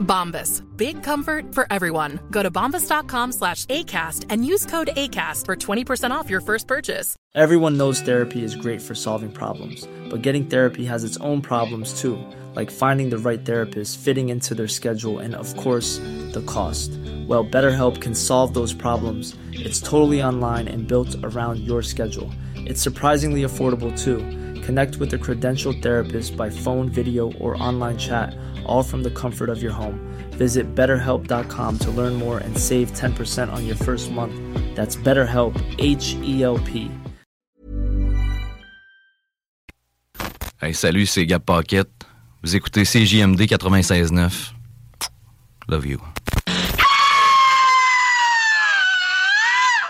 Bombas. Big comfort for everyone. Go to bombas.com slash ACAST and use code ACAST for 20% off your first purchase. Everyone knows therapy is great for solving problems, but getting therapy has its own problems too, like finding the right therapist, fitting into their schedule, and of course, the cost. Well, BetterHelp can solve those problems. It's totally online and built around your schedule. It's surprisingly affordable too. Connect with a credentialed therapist by phone, video, or online chat, all from the comfort of your home. Visit betterhelp.com to learn more and save 10% on your first month. That's BetterHelp, H E L P. Hey, salut, c'est Gab Paquette. Vous écoutez CJMD 96.9. Love you.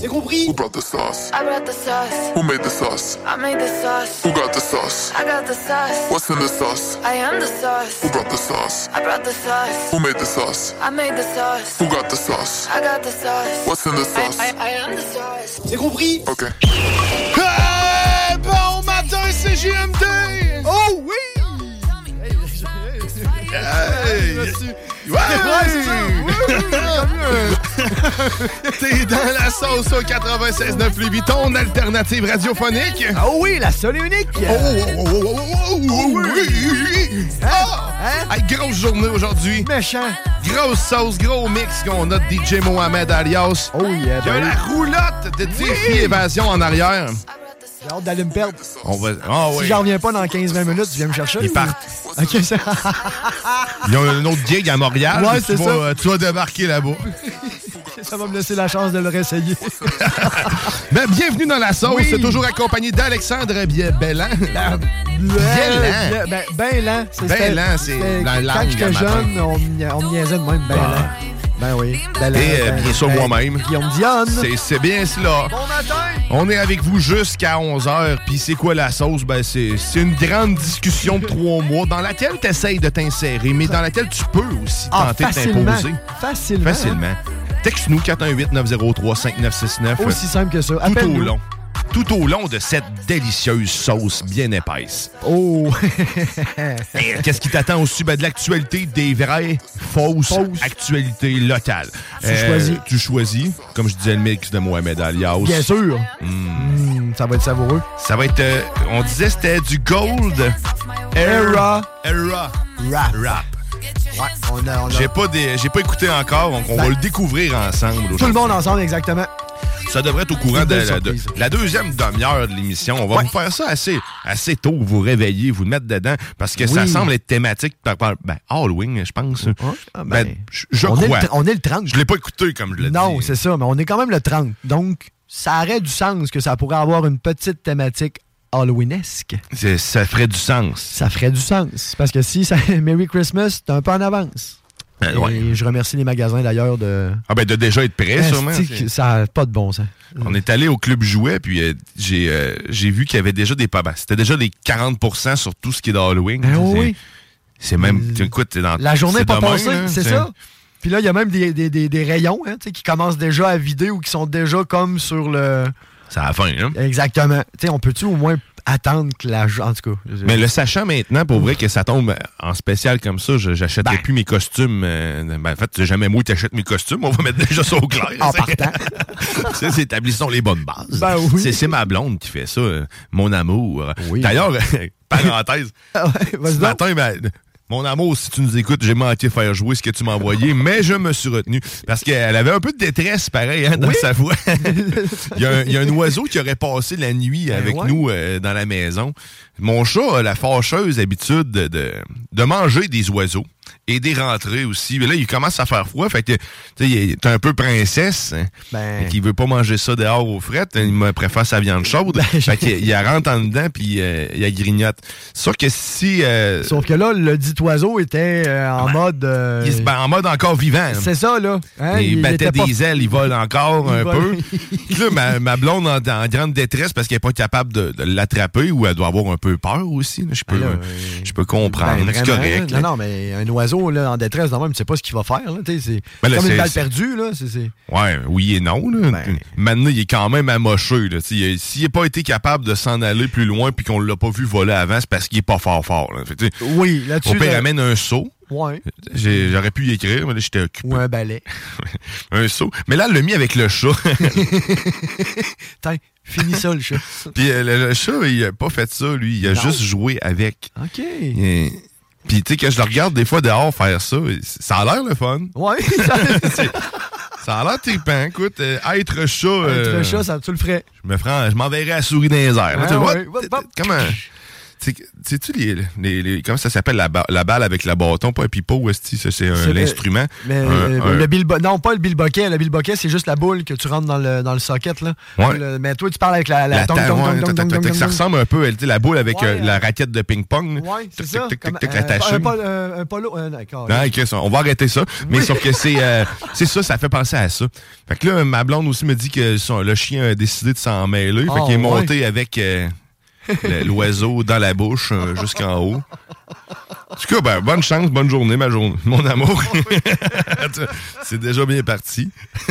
C'est compris Who brought the sauce? I brought the sauce. Who made the sauce? I made the sauce. Who got the sauce? I got the sauce. What's in the sauce? I am the sauce. Who brought the sauce? I brought the sauce. Who made the sauce? I made the sauce. Who got the sauce? I got the sauce. What's in the sauce? I, I, I am the sauce. C'est compris Okay. Hey, bon matin, c'est JMD! Oh oui! T'es dans la sauce au 96.9 Louis ton alternative radiophonique. Oh oui, la seule et unique! Oh, oh, oh, oh, oh, oh, oui! Ah! Hey, grosse journée aujourd'hui. Méchant! Grosse sauce, gros mix qu'on a de DJ Mohamed alias. Oh yeah, Il y a ben la roulotte de Tiffy Évasion en arrière. J'ai hâte d'aller me perdre. On va. Ah Si j'en reviens pas dans 15-20 minutes, tu viens me chercher? Ils partent. Ok, ça. Ils ont un autre gig à Montréal. Ouais, c'est ça. euh, Tu vas débarquer là-bas. ça va me laisser la chance de le réessayer. Mais bienvenue dans la sauce. Oui. C'est toujours accompagné d'Alexandre. Ben. Ben, ben lent. C'est- Ben lent, c'est la Quand langue, j'étais à matin. jeune, on, on me niaisait de même. Ben Ah. lent. Ben oui. Ben Et euh, ben- bien sûr, ben- moi-même. Guillaume Dionne. C'est- C'est bien cela. Bon matin! On est avec vous jusqu'à 11h. Puis c'est quoi la sauce? Ben, c'est c'est une grande discussion de trois mois dans laquelle tu essayes de t'insérer, mais dans laquelle tu peux aussi Ah, tenter de facilement. t'imposer. Facilement. Facilement. Texte-nous 418-903-5969. Aussi simple que ça. Tout au long. Tout au long de cette délicieuse sauce bien épaisse. Oh! Qu'est-ce qui t'attend aussi? Ben, de l'actualité, des vraies, fausses, Fausses. actualités locales. Euh, Tu choisis. Tu choisis. Comme je disais, le mix de Mohamed Alias. Bien sûr. Mm. Mm, ça va être savoureux. Ça va être. euh, on disait c'était du gold. Era. Era. Rap. Rap. Ouais, on a, on a- J'ai pas, des- pas écouté encore, donc on Ben, va le découvrir ensemble. Tout le monde ensemble, exactement. Ça devrait être au courant de la, de- surprise. la deuxième demi-heure de l'émission. On va Ouais. vous faire ça assez, assez tôt, vous réveiller, vous mettre dedans, parce que ça semble être thématique par, par- ben, Halloween, je pense. Ah, Ben, ben, je je on, est crois. le, tr- on est le 30. Je l'ai pas écouté, comme je l'ai dit. Non, c'est ça, mais on est quand même le 30. Donc, ça aurait du sens que ça pourrait avoir une petite thématique Halloweenesque. Ça ferait du sens. Ça ferait du sens. Parce que si ça Merry Christmas, t'es un peu en avance. Euh, Et ouais. je remercie les magasins d'ailleurs de. Ah ben de déjà être prêt, sûrement. Ça n'a pas de bon sens. On est allé au club jouet, puis euh, j'ai euh, j'ai vu qu'il y avait déjà des pas. ben, C'était déjà des 40% sur tout ce qui est d'Halloween. Ben C'est- oui. C'est même. tu- Écoute, t'es dans. La journée c'est n'est pas demain, passée, c'est ça. Puis là, il y a même des, des- des- des rayons hein, tu sais, qui commencent déjà à vider ou qui sont déjà comme sur le. C'est à la fin, hein? Exactement. Tu sais, on peut-tu au moins attendre que la. En tout cas. je- Mais le sachant maintenant, pour vrai, que ça tombe en spécial comme ça, j'achèterai Ben. plus mes costumes. euh, ben, en fait, c'est jamais moi qui t'achète mes costumes. On va mettre déjà ça au clair. En partant. C'est établissons les bonnes bases. Ben oui. C'est- ma blonde qui fait ça, euh, mon amour. Oui. D'ailleurs, parenthèse, Ah ouais, ce matin, ben, mon amour, si tu nous écoutes, j'ai manqué faire jouer ce que tu m'as envoyé, mais je me suis retenu. Parce qu'elle avait un peu de détresse, pareil, hein, dans Oui. sa voix. il, y a un, il y a un oiseau qui aurait passé la nuit avec Ben ouais. nous euh, dans la maison. Mon chat a la fâcheuse habitude de, de, de manger des oiseaux et des rentrées aussi. Mais là, il commence à faire froid, fait que tu sais, il est un peu princesse. Hein, Ben. Fait qu'il veut pas manger ça dehors aux frettes. Il me préfère sa viande chaude. fait qu'il il rentre en dedans puis euh, il a grignote. C'est sûr que si... euh, Sauf que là, le dit oiseau était euh, en mode. euh, il se en mode encore vivant. là. c'est ça, là. Hein, il, battait était pas- des ailes, il vole encore Il un vole. peu. Puis là, ma, ma blonde en, en grande détresse parce qu'elle n'est pas capable de, de l'attraper ou elle doit avoir un peu peur aussi. là. Je peux, Ben je peux comprendre. Ben, c'est correct. Non, là. non, mais un oiseau là, en détresse, même, tu sais pas ce qu'il va faire. C'est Ben comme une balle perdue. Là, c'est, c'est- Ouais, oui et non. Là. Ben. Maintenant, il est quand même amoché. S'il n'a pas été capable de s'en aller plus loin puis qu'on l'a pas vu voler avant, c'est parce qu'il est pas fort fort. Là. Fait Oui, là-dessus. Au pire, là- amène un seau. Ouais. J'aurais pu y écrire, mais là, j'étais occupé. Ou un balai. un seau. Mais là, elle l'a mis avec le chat. Tiens, finis ça, le chat. Puis euh, le, le chat, il a pas fait ça, lui. Il a Non. juste joué avec. OK. Et- Puis, tu sais, quand je le regarde des fois dehors faire ça, ça a l'air le fun. Ouais. Ça a l'air trippant. Écoute, euh, être chat. euh, Un chat, ça, tu le ferais. je me ferais- je m'enverrais à la souris dans les airs. Ouais. Hop, hop. Comment. tu sais- Sais-tu les, les, les- Comment ça s'appelle la, ba- la balle avec la bâton? Pas un pipeau, c'est le- l'instrument. Euh, le non, pas le bilboquet. Le bilboquet, c'est juste la boule que tu rentres dans le, dans le socket. Là. Ouais. Le- mais toi, tu parles avec la, la, tong, tong, tong, ça ressemble un peu sais, la boule avec Ouais, euh, la euh, raquette de ping-pong. Ouais, c'est ça. un, pol- un, un polo. on va arrêter ça. Mais Oui. sauf que c'est ça, ça fait penser à ça. Fait que là, ma blonde aussi me dit que le chien a décidé de s'en mêler. Fait Ah, qu'il est monté avec le- l'oiseau dans la bouche euh, jusqu'en haut. En tout cas, ben, bonne chance, bonne journée, ma journée, mon amour. c'est déjà bien parti.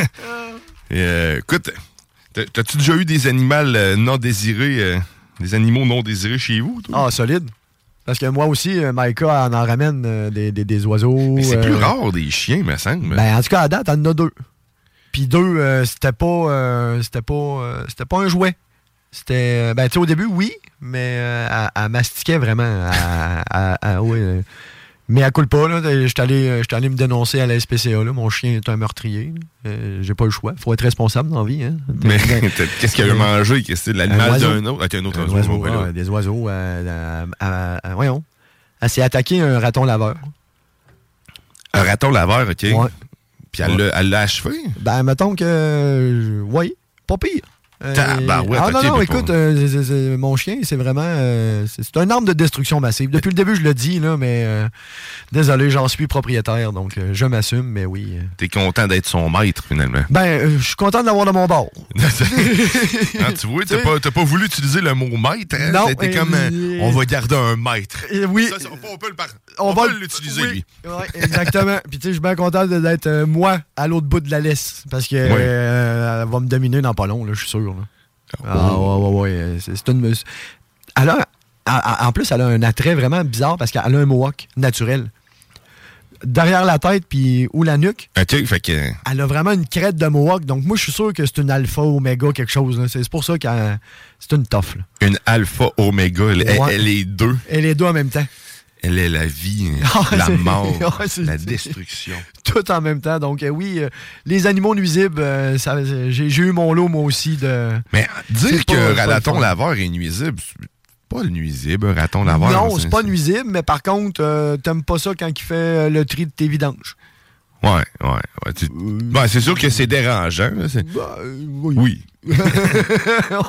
Et, euh, écoute, t'as-tu déjà eu des animaux euh, non désirés, euh, des animaux non désirés chez vous? toi? Ah, solide. Parce que moi aussi, Maïka en, en ramène euh, des, des, des oiseaux. Mais c'est plus euh, rare des chiens, me semble. Ben, en tout cas, à date, elle en a deux. Puis deux, euh, c'était pas, euh, c'était pas, euh, c'était pas un jouet. C'était, euh, ben, tu sais, au début, oui, mais euh, elle, elle mastiquait vraiment. Elle- elle- ouais, euh, mais elle coule pas, là. J'étais allé, euh, j'étais allé me dénoncer à la SPCA, là. Mon chien est un meurtrier. Euh, J'ai pas le choix. Faut être responsable dans la vie, hein. Mais qu'est-ce qu'il a mangé? Qu'est-ce que c'est de Un l'animal d'un autre? Ah, un autre Un oiseau. oiseau, ben des oiseaux. voyons. Elle s'est attaquée à un raton laveur. Un raton laveur, OK. Ouais. Puis elle l'a- achevé? Ben, mettons que. euh, oui, pas pire. Euh, ah non, non, écoute, euh, mon chien, c'est vraiment. euh, c'est une arme de destruction massive. Depuis le début, je le dis, là, mais euh, désolé, j'en suis propriétaire, donc je m'assume, mais oui. T'es content d'être son maître, finalement. Ben, je suis content de l'avoir de mon bord. Ah, tu vois, t'as pas, t'as pas voulu utiliser le mot maître. Hein? Non, C'était comme, on va garder un maître. Oui. Ça, on, peut le On on va l'utiliser, oui. lui. Exactement. Puis tu sais, je suis bien content d'être euh, moi à l'autre bout de la laisse. Parce que euh, elle va me dominer dans pas long, là, je suis sûr. là. Ah ouais, ouais, ouais. euh, C'est une. Elle a, a- a- en plus, elle a un attrait vraiment bizarre parce qu'elle a un mohawk naturel. Derrière la tête, puis ou la nuque, OK, fait que... elle a vraiment une crête de mohawk. Donc moi, je suis sûr que c'est une alpha, oméga, quelque chose. C'est pour ça qu'elle c'est une toffe. Une alpha oméga, elle, elle- Ouais. elle est deux. Et les deux en même temps. Elle est la vie, Ah, la mort, c'est- la destruction. tout en même temps. Donc, euh, oui, euh, les animaux nuisibles, euh, j'ai eu mon lot, moi aussi, de. Mais dire pas- le raton laveur est nuisible, c'est pas le nuisible, raton laveur. non, c'est pas nuisible, mais par contre, t'aimes pas ça quand il fait le tri de tes vidanges. Ouais, ouais. ouais, tu- Ben, c'est sûr que c'est dérangeant. c'est- oui.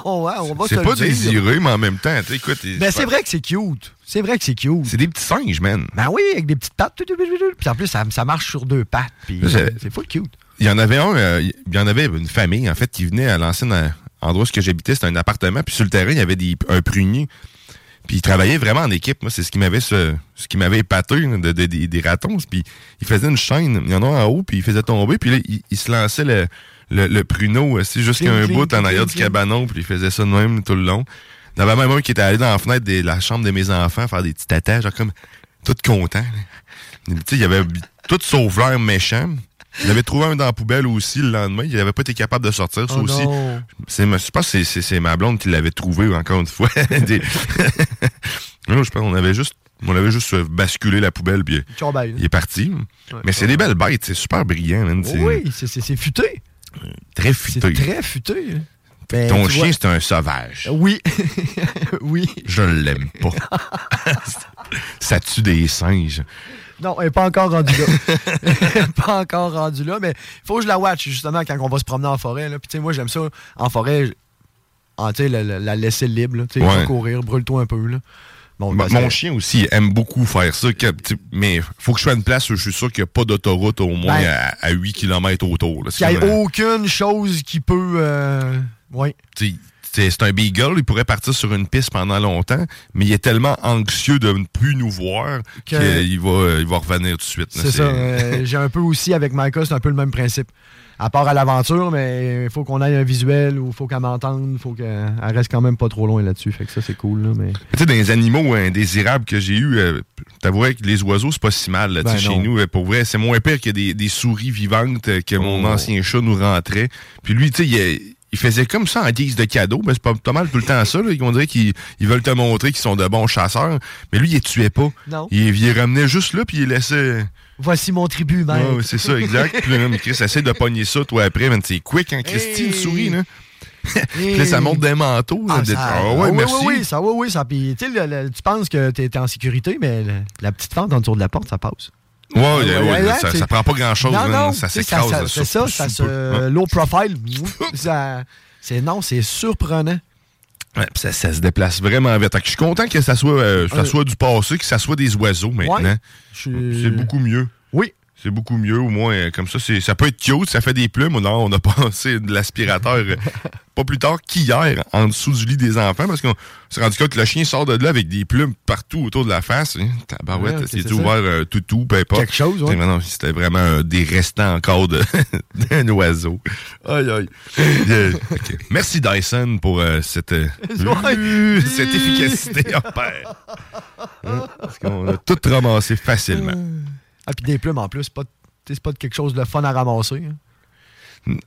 on va, on va C'est pas dire. désiré, mais en même temps, tu sais, écoute. Ben, c'est vrai que c'est cute. C'est vrai que c'est cute. C'est des petits singes, man. Ben oui, avec des petites pattes. Puis en plus, ça, ça marche sur deux pattes. Puis C'est- euh, c'est full cute. Il y en avait un, euh, il y en avait une famille, en fait, qui venait à l'ancien euh, endroit où j'habitais. C'était un appartement. Puis sur le terrain, il y avait des, un prunier. Puis ils travaillaient vraiment en équipe. Moi, c'est ce qui m'avait ce, ce qui m'avait épaté là, de, de- des- des ratons. Puis ils faisaient une chaîne. Il y en a un en haut, puis ils faisaient tomber. Puis là, ils se lançaient le, le, le pruneau aussi jusqu'à Cling, un bout en arrière du cabanon. Puis ils faisaient ça de même tout le long. Il y en avait même un qui était allé dans la fenêtre de la chambre de mes enfants faire des petits tatas, genre comme tout content. Tu sais, il y avait tout sauf l'air méchant. Il avait trouvé un dans la poubelle aussi le lendemain. Il n'avait pas été capable de sortir. Ça Oh aussi. C'est, je pense que c'est- ma blonde qui l'avait trouvé encore une fois. Des- non, je pense qu'on avait juste, on avait juste euh, basculé la poubelle puis il est parti. Mais c'est des belles bêtes, c'est super brillant. man. Oui, c'est- c'est c'est futé. très C'est futé. très futé. hein. Ben, Ton chien, c'est un sauvage. Oui. oui. Je l'aime pas. ça tue des singes. Non, elle n'est pas encore rendue là. Pas encore rendue là, mais il faut que je la watch, justement, quand on va se promener en forêt. Là. Puis, tu sais, moi, j'aime ça, en forêt, en, la, la- la laisser libre. Tu sais, Ouais. courir, brûle-toi un peu. Là. Bon, Mon- chien aussi aime beaucoup faire ça. que- mais faut que je sois à une place où je suis sûr qu'il n'y a pas d'autoroute au moins Ben, à, à 8 km autour. Qu'il n'y ait aucune chose qui peut. euh, Oui. C'est un beagle, il pourrait partir sur une piste pendant longtemps, mais il est tellement anxieux de ne plus nous voir qu'il va, il va revenir tout de suite. C'est ça. euh, J'ai un peu aussi avec Micah, c'est un peu le même principe. À part à l'aventure, mais il faut qu'on ait un visuel ou il faut qu'elle m'entende, il faut qu'elle elle reste quand même pas trop loin là-dessus. Fait que ça, c'est cool. Là, mais... Tu sais, dans les animaux indésirables que j'ai eus, euh, t'avouerais que les oiseaux, c'est pas si mal. là, Ben chez nous, euh, pour vrai, c'est moins pire que des, des souris vivantes euh, que mon Oh. ancien chat nous rentrait. Puis lui, tu sais, il, euh, il faisait comme ça en guise de cadeau, mais c'est pas, pas mal tout le temps ça. Là. On dirait qu'ils ils veulent te montrer qu'ils sont de bons chasseurs, mais lui, il les tuait pas. Non. Il, il les ramenait juste là, puis il laissait... Voici mon tribut, mec. Ouais, c'est ça, exact. Puis là, mais Chris, essaie de pogner ça, toi, après, man, c'est quick, hein, Christy, une souris, là. Puis là, ça monte des manteaux. là, Ah, ça- Ah ouais, ah oui, merci. Oui, oui, ça, oui, oui, ça. Puis, tu sais, le- le- tu penses que t'es t'es en sécurité, mais le- la petite fente en dessous de la porte, ça passe. Ouais, ouais, Ouais, ouais, ouais, ça, prend pas grand-chose, Non, man, non, ça s'écrase. ça- C'est ça, ça se. Low profile. c'est non, c'est surprenant. Ça, ça se déplace vraiment vite. Je suis content que ça soit, euh, ça Euh, soit du passé, que ça soit des oiseaux maintenant. C'est beaucoup mieux. Oui. C'est beaucoup mieux, au moins, euh, comme ça, ça peut être cute, ça fait des plumes. Non, on a passé de l'aspirateur euh, pas plus tard qu'hier, en dessous du lit des enfants, parce qu'on s'est rendu compte que le chien sort de là avec des plumes partout autour de la face. Hein. Tabarouette, Ouais, ok, c'est c'est ouvert euh, tout, tout, peu importe. Quelque chose, ouais. C'était vraiment euh, des restants encore d'un oiseau. Aïe, aïe. Merci Dyson pour euh, cette, cette efficacité. Hein, Parce qu'on a tout ramassé facilement. Ah, puis des plumes en plus, c'est pas, c'est pas quelque chose de fun à ramasser. hein.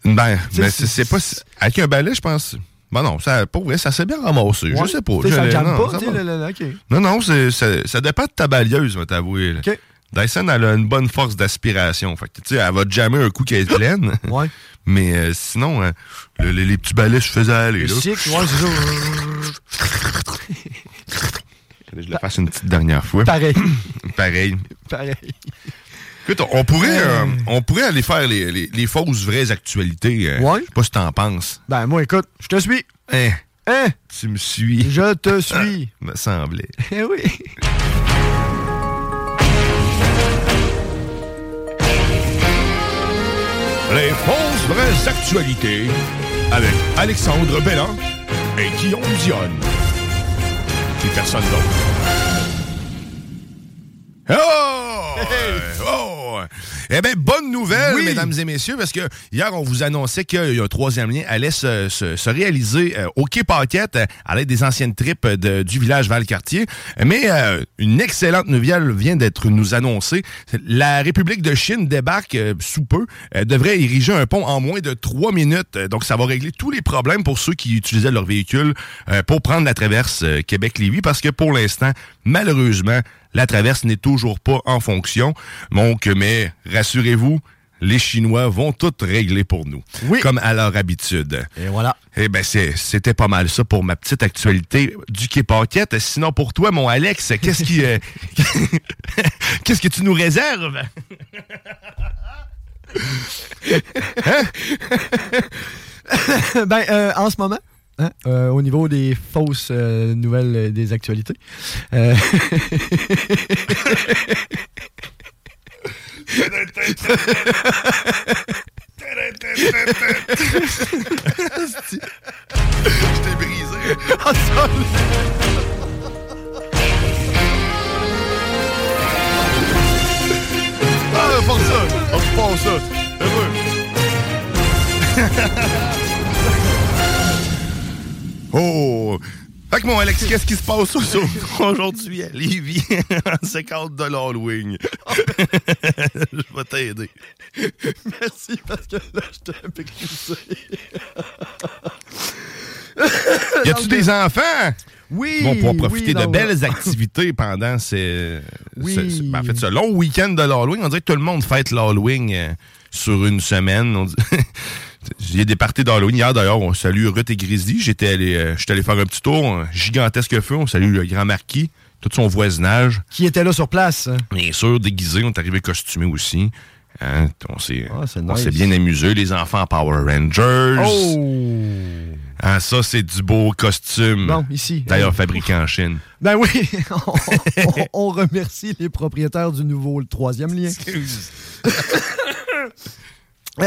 Ben, ben, c'est- pas. Avec un balai, je pense. Ben non, ça, pour vrai, ça s'est bien ramassé. Ouais. Je sais pas. Ça Je- non, pas, ça va. le- le- ok. Non, non, ça, ça dépend de ta balieuse, je vais t'avouer. Dyson, elle a une bonne force d'aspiration. Fait que, tu sais, elle va jammer un coup qu'elle est pleine. Ouais. Mais euh, sinon, euh, le- le- les petits balais, je faisais aller. Là. cycle, ouais, c'est ça. Je le fasse une petite dernière fois. Pareil. Pareil. Pareil. Écoute, on pourrait, euh, on pourrait aller faire les, les- les fausses vraies actualités. euh, Ouais. Je sais pas si t'en penses. Ben, moi, écoute, je te suis. Hein? Hein? Tu me suis. Je te suis. me semblait. Eh oui. Les fausses vraies actualités avec Alexandre Belland et Guillaume Dionne. Et personne d'autre. Oh! Oh! Eh bien, bonne nouvelle, Oui. mesdames et messieurs, parce que hier, on vous annonçait qu'il y a un troisième lien allait se, se- se réaliser euh, au Quai Paquette euh, à l'aide des anciennes tripes de- du village Valcartier. Mais euh, une excellente nouvelle vient d'être nous annoncée. La République de Chine débarque euh, sous peu, euh, devrait ériger un pont en moins de trois minutes. Donc, ça va régler tous les problèmes pour ceux qui utilisaient leur véhicule pour prendre la traverse Québec-Lévis, parce que pour l'instant, malheureusement, la traverse n'est toujours pas en fonction. Donc, mais rassurez-vous, les Chinois vont tout régler pour nous. Oui. Comme à leur habitude. Et voilà. Eh ben c'était pas mal ça pour ma petite actualité du Quai Paquette. Sinon, pour toi, mon Alex, qu'est-ce qui... euh, qu'est-ce que tu nous réserves? ben, euh, en ce moment, hein, euh, au niveau des fausses euh, nouvelles euh, des actualités, euh, Je t'ai brisé. Ah, ça, Ah, ça. On reprend ça. Heureux. oh! Fait que mon Alex, qu'est-ce qui se passe au- aujourd'hui à Lévis en 50 de l'Halloween? Je vais t'aider. Merci parce que là, je t'ai brisé. Y a-tu des enfants? Oui! Ils vont pouvoir oui, profiter de belles activités pendant ces, Oui. ce, ce- ben, en fait, ce long week-end de l'Halloween. On dirait que tout le monde fête l'Halloween euh, sur une semaine. On dit- A des parties d'Halloween. Hier, d'ailleurs, on salue Ruth et Grizzly. J'étais allé, euh, j'étais allé faire un petit tour, un gigantesque feu. On salue le grand marquis, tout son voisinage. Qui était là sur place? Bien sûr, déguisé. On est arrivé costumé aussi. Hein, on s'est Ah, nice. bien amusé. Les enfants en Power Rangers. Oh! Ah, ça, c'est du beau costume. Bon, ici. D'ailleurs, fabriqué en Chine. Ben oui, on, on- on remercie les propriétaires du nouveau le troisième lien. Euh,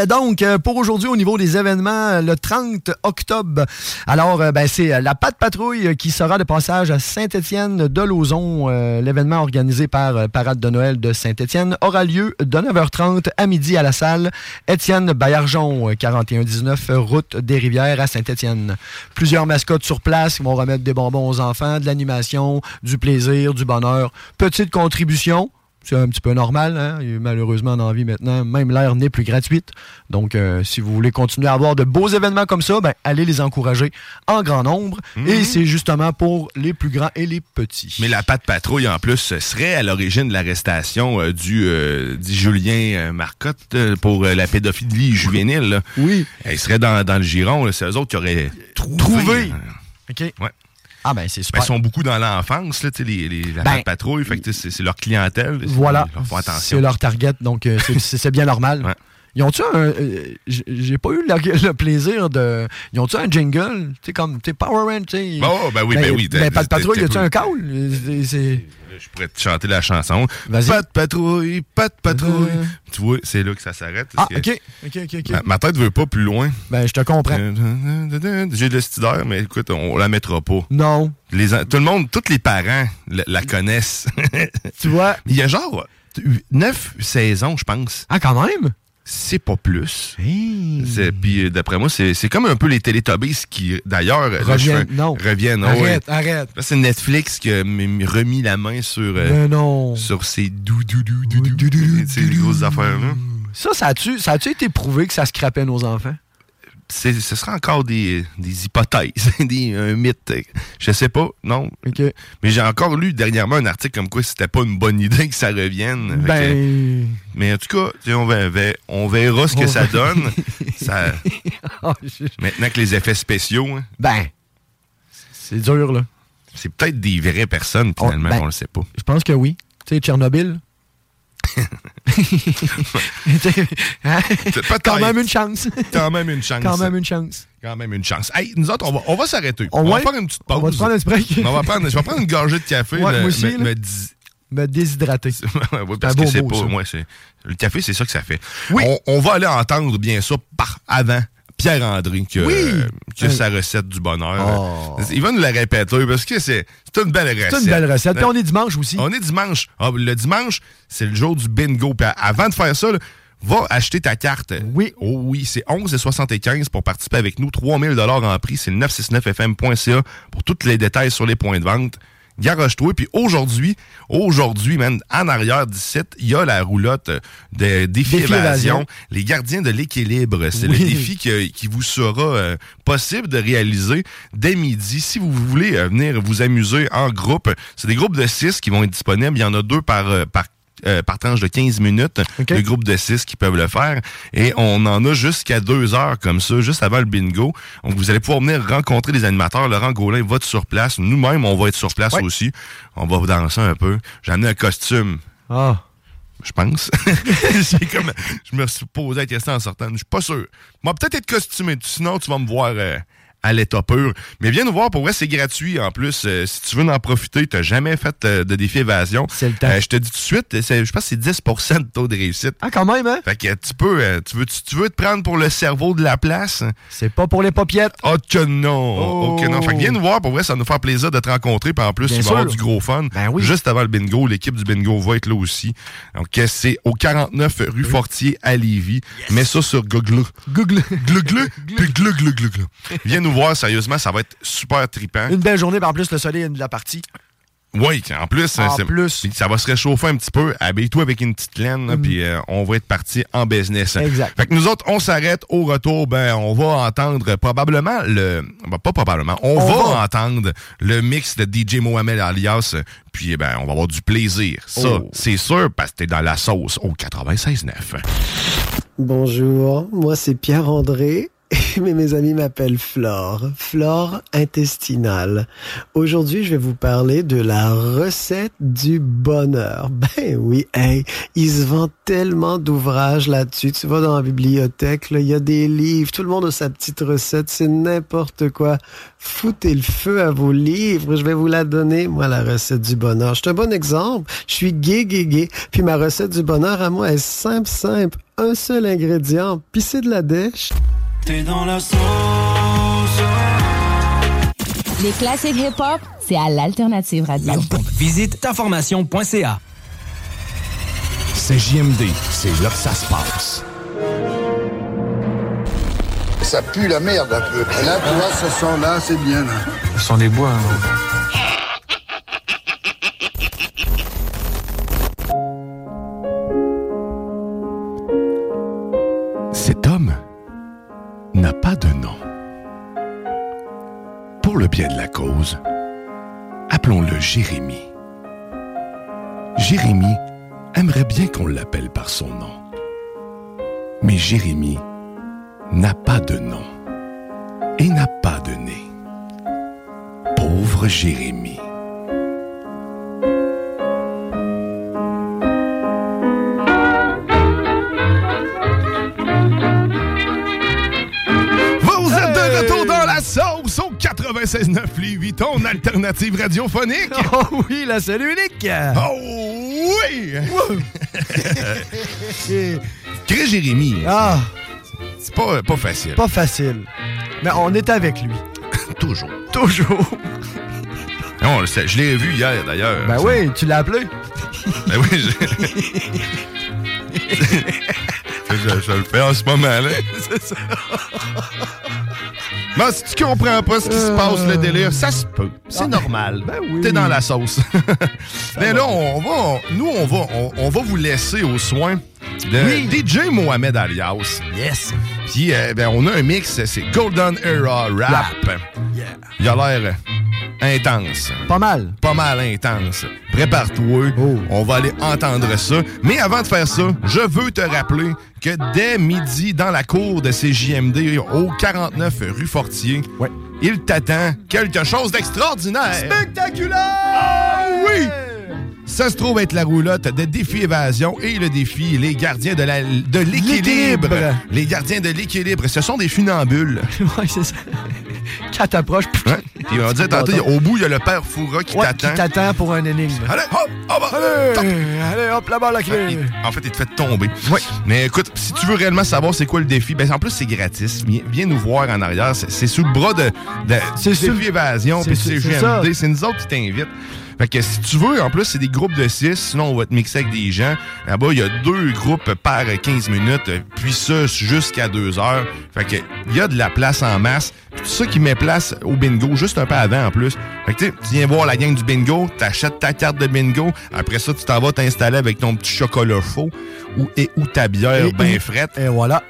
Donc, euh, pour aujourd'hui, au niveau des événements, euh, le 30 octobre, alors, euh, ben, c'est euh, la Patte Patrouille euh, qui sera de passage à Saint-Étienne de Lauzon. Euh, L'événement organisé par euh, Parade de Noël de Saint-Étienne aura lieu de 9h30 à midi à la salle Étienne euh, 4119 route des Rivières à Saint-Étienne. Plusieurs mascottes sur place qui vont remettre des bonbons aux enfants, de l'animation, du plaisir, du bonheur. Petite contribution. C'est un petit peu normal, hein? Malheureusement dans la vie maintenant, même l'air n'est plus gratuite. Donc, euh, si vous voulez continuer à avoir de beaux événements comme ça, ben, allez les encourager en grand nombre. Et c'est justement pour les plus grands et les petits. Mais la patte patrouille, en plus, serait à l'origine de l'arrestation euh, du, euh, dit Julien Marcotte pour la pédophilie juvénile. là. Oui. Il serait dans, dans le giron. C'est eux autres qui auraient trouvé. Trouvé. OK. Ouais. Ah, ben, c'est Ben, super. ils sont beaucoup dans l'enfance, là, tu sais, les, les, la Ben, patrouille. Fait que c'est leur clientèle. Voilà. C'est leur target, donc euh, c'est bien normal. Ouais. Ils ont-tu un. euh, J'ai pas eu le, le plaisir de. Ils ont-tu un jingle? Tu sais, comme. Tu Power Rangers, tu sais. Oh, ben oui, ben oui. Ben, pas de patrouille, y a-tu un call? C'est- Je pourrais te chanter la chanson. Vas-y. Pas de patrouille, pas de patrouille. Euh. Tu vois, c'est là que ça s'arrête. Ah, que OK. OK, OK, OK. Ma, ma tête veut pas plus loin. Ben, je te comprends. J'ai de l'estidère, mais écoute, on la mettra pas. Non. Les, tout le monde, tous les parents la, la connaissent. Tu vois? Il y a genre neuf saisons, je pense. Ah, quand même? C'est pas plus. C'est- Puis euh, d'après moi, c'est c'est comme un peu les Télétubbies qui, d'ailleurs, je Reviennent. Non. reviennent. ouais. Arrête, arrête. Là, c'est Netflix qui a remis la main sur, euh, non. sur ces dou dou dou dou dou dou, ces grosses affaires-là. Ça, ça a-tu ça a-tu été prouvé que ça scrapait nos enfants? Ce sera encore des, des hypothèses, des, un mythe. Je sais pas, non. Mais j'ai encore lu dernièrement un article comme quoi c'était pas une bonne idée que ça revienne. Que- Ben. mais en tout cas, on, va- on verra ce que On ça va- donne. Ça- Ah, je- maintenant que les effets spéciaux, hein, Ben. C'est dur, là. c'est peut-être des vraies personnes finalement, ben- on le sait pas. Je pense que oui. Tu sais, Tchernobyl. Peut-être. Quand même une chance. Quand même une chance. Quand même une chance. Quand même une chance. Hey, nous autres, on va, on va s'arrêter. On On, va va- faire une petite pause. On va te prendre un break. On va prendre, je vais prendre une gorgée de café. Ouais, là, moi aussi, me- me déshydrater. oui, parce que c'est pas. moi, le café, c'est ça que ça fait. On, on va aller entendre, bien sûr, par avant. Pierre-André, que, Oui. euh, qui a sa recette du bonheur. Oh. Il va nous la répéter parce que c'est, une belle recette. C'est une belle recette. Puis on est dimanche aussi. On est dimanche. Ah, le dimanche, c'est le jour du bingo. Puis avant de faire ça, là, va acheter ta carte. Oui. Oh oui, c'est 11,75 pour participer avec nous. 3000 en prix. C'est le 969fm.ca pour tous les détails sur les points de vente. Garoche-toi. Puis aujourd'hui, aujourd'hui, man, en arrière d'ici, il y a la roulotte de défi, Défi évasion. Les gardiens de l'équilibre. C'est Oui. le défi que- qui vous sera euh, possible de réaliser dès midi. Si vous voulez euh, venir vous amuser en groupe, c'est des groupes de 6 qui vont être disponibles. Il y en a deux par, euh, par euh, par tranche de 15 minutes, OK. des groupes de 6 qui peuvent le faire. Et on en a jusqu'à deux heures comme ça, juste avant le bingo. Donc, vous allez pouvoir venir rencontrer les animateurs. Laurent Gaulin va être sur place. Nous-mêmes, on va être sur place Ouais. aussi. On va danser un peu. J'ai amené un costume. Ah. Je pense. Comme, je me suis posé la question en sortant. Je suis pas sûr. Moi, peut-être être costumé. Sinon, tu vas me voir euh, à l'état pur. Mais viens nous voir. Pour vrai, c'est gratuit. En plus, euh, si tu veux en profiter, tu n'as jamais fait euh, de défi évasion. C'est le temps. Euh, je te dis tout de suite, je pense que c'est 10% de taux de réussite. Ah, quand même, hein? Fait que tu peux, tu veux, tu, tu veux te prendre pour le cerveau de la place? C'est pas pour les paupiètes. Oh que non! Oh. Oh que non! Fait que viens nous voir, pour vrai, ça va nous faire plaisir de te rencontrer. Puis en plus, Bien tu vas avoir du gros fun. Ben oui. Juste avant le bingo, l'équipe du bingo va être là aussi. Donc, c'est au 49 rue Fortier à Lévis. Mets ça sur Google. Google. Google, glug, glug, glug. Viens nous voir, sérieusement, ça va être super trippant. Une belle journée, puis en plus, le soleil est de la partie. Oui, en plus, En plus. ça va se réchauffer un petit peu. Habille-toi avec une petite laine, là, puis euh, on va être parti en business. Exact. Fait que nous autres, on s'arrête. Au retour, ben, on va entendre probablement le... ben, pas probablement, on, On va, va. entendre le mix de DJ Mohamed Alias. Puis, ben, on va avoir du plaisir. Ça, Oh. c'est sûr, parce que t'es dans la sauce au 96.9. Bonjour, moi c'est Pierre-André, mais mes amis m'appellent Flore. Flore intestinale. Aujourd'hui, je vais vous parler de la recette du bonheur. Ben oui, hey, il se vend tellement d'ouvrages là-dessus. Tu vas dans la bibliothèque, il y a des livres, tout le monde a sa petite recette, c'est n'importe quoi. Foutez le feu à vos livres, je vais vous la donner, moi, la recette du bonheur. Je suis un bon exemple. Je suis gay, gay, gay. Puis ma recette du bonheur à moi est simple, simple. Un seul ingrédient, puis c'est de la dèche. T'es dans la sauce. Les classiques hip-hop, c'est à l'Alternative Radio. Visite taformation.ca. C'est JMD, c'est là que ça se passe. Ça pue la merde un peu. Là, tu vois, ce son-là, c'est bien. Là. Ce sont des bois. Hein. N'a pas de nom. Pour le bien de la cause, appelons-le Jérémie. Jérémie aimerait bien qu'on l'appelle par son nom. Mais Jérémie n'a pas de nom et n'a pas de nez. Pauvre Jérémie. Sauce au 96.9 les 8 ton alternative radiophonique. Oh oui, la seule unique. Oh oui! Chris Jérémy. Ah. C'est pas, pas facile. Pas facile. Mais on est avec lui. Toujours. Toujours. Non, je l'ai vu hier d'ailleurs. Ben oui, tu l'as appelé. Ben oui, je... je, je le fais en ce moment là. C'est ça. Non, si tu comprends pas ce qui se passe, le délire, ça se peut. C'est normal. Ben oui. T'es dans la sauce. Mais là, on va, nous, on va, on, on va vous laisser aux soins de Oui. DJ Mohamed Alias. Yes. Puis, euh, ben, on a un mix, c'est Golden Era Rap. Rap. Il a l'air intense. Pas mal. Pas mal intense. Prépare-toi. On va aller entendre ça. Mais avant de faire ça, je veux te rappeler que dès midi, dans la cour de CJMD, au 49 rue Fortier, il t'attend quelque chose d'extraordinaire. Spectaculaire! Ah oui! Ça se trouve être la roulotte de défi évasion et le défi les gardiens de la- de l'équilibre. L'équilibre. Les gardiens de l'équilibre, ce sont des funambules. ouais, c'est ça. Quand t'approches, Hein? Puis on dit tantôt, au bout, il y a le père Foura qui ouais, t'attend. qui t'attend pour un énigme. Allez, hop, hop, Allez, top. allez, hop, là-bas, la clé. En fait, il te fait tomber. Oui. Mais écoute, si tu veux réellement savoir c'est quoi le défi, ben en plus, c'est gratis. Viens, viens nous voir en arrière. C'est sous le bras de, de C'est défi sous- évasion, c'est- puis c'est-. GMD. C'est nous autres qui t'invitent. Fait que si tu veux, en plus, c'est des groupes de 6, sinon on va te mixer avec des gens. Là-bas, il y a deux groupes par 15 minutes, puis ça jusqu'à 2 heures. Fait que il y a de la place en masse. Puis tout ça qui met place au bingo, juste un peu avant en plus. Fait que tu viens voir la gang du bingo, t'achètes ta carte de bingo, après ça, tu t'en vas t'installer avec ton petit chocolat chaud ou, et, ou ta bière bien frette. Et voilà.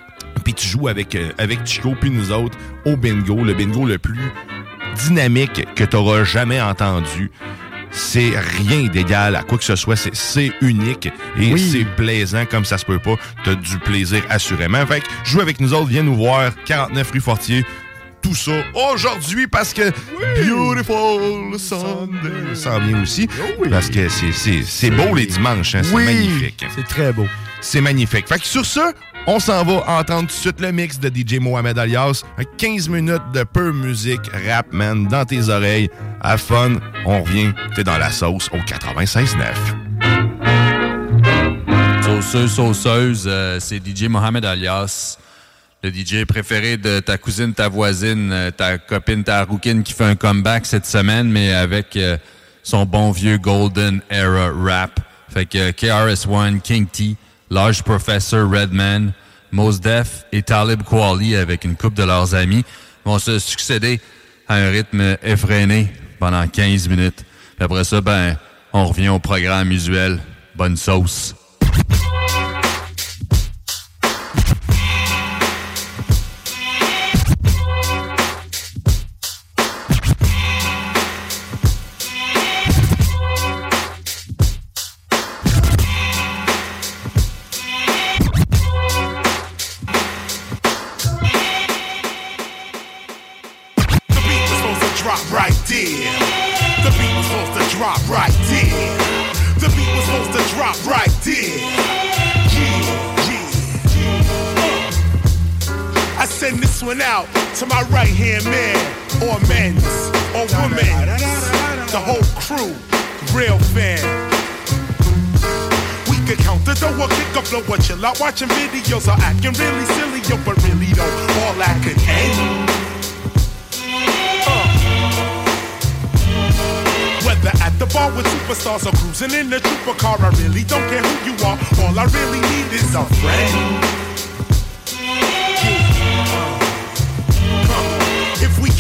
Puis tu joues avec, euh, avec Chico puis nous autres au bingo, le bingo le plus dynamique que tu auras jamais entendu. C'est rien d'égal à quoi que ce soit. C'est- unique et Oui. c'est plaisant comme ça se peut pas. T'as du plaisir assurément. Fait que joue avec nous autres, viens nous voir. 49 rue Fortier. Tout ça aujourd'hui parce que Beautiful Sunday s'en vient aussi. Parce que c'est- c'est c'est beau les dimanches. hein. C'est magnifique. C'est très beau. C'est magnifique. Fait que sur ça, on s'en va entendre tout de suite le mix de DJ Mohamed Alias. Un 15 minutes de pure musique rap, man, dans tes oreilles. À fun, on revient. T'es dans la sauce au 96.9. Sauceuse, sauceuse, euh, c'est DJ Mohamed Alias, le DJ préféré de ta cousine, ta voisine, euh, ta copine, ta rouquine qui fait un comeback cette semaine, mais avec euh, son bon vieux Golden Era rap. Fait que euh, KRS-One, King T, Large Professor, Redman, Mos Def et Talib Kweli avec une coupe de leurs amis vont se succéder à un rythme effréné pendant 15 minutes. Après ça, ben, on revient au programme usuel. Bonne sauce. One out to my right hand man, or men's, or women's, the whole crew, real fan. We could count the dough or kick a flow or chill out watching videos or acting really silly, yo, but really though, all I could. Uh. Whether at the bar with superstars or cruising in the trooper car, I really don't care who you are. All I really need is a friend.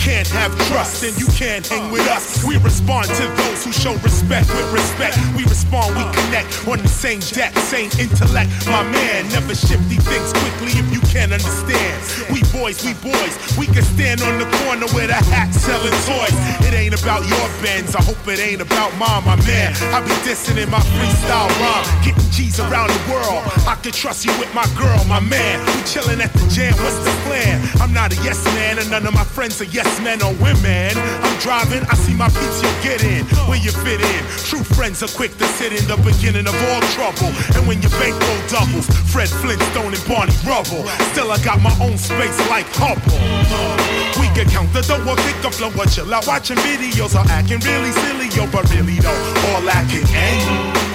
Can't have trust, then you can't hang with us. We respond to those who show respect with respect. We respond, we connect on the same deck, same intellect. My man, never shifty things quickly if you can't understand. We boys, we boys, we can stand on the corner with a hat selling toys. It ain't about your bends, I hope it ain't about mine, my man. I be dissing in my freestyle rhyme, getting G's around the world. I can trust you with my girl, my man. We chilling at the jam, what's the plan? I'm not a yes man, and none of my friends are yes men or women. I'm driving, I see my peeps, you get in, where you fit in. True friends are quick to sit in the beginning of all trouble. And when your bankroll doubles, Fred Flintstone and Barney Rubble. Still, I got my own space like Hubble. We can count the dough or kick a flow or chill out watching videos or acting really silly, yo, but really though, all that can.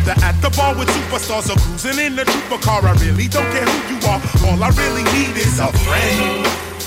Whether at the bar with superstars or cruising in the trooper car, I really don't care who you are. All I really need is a friend.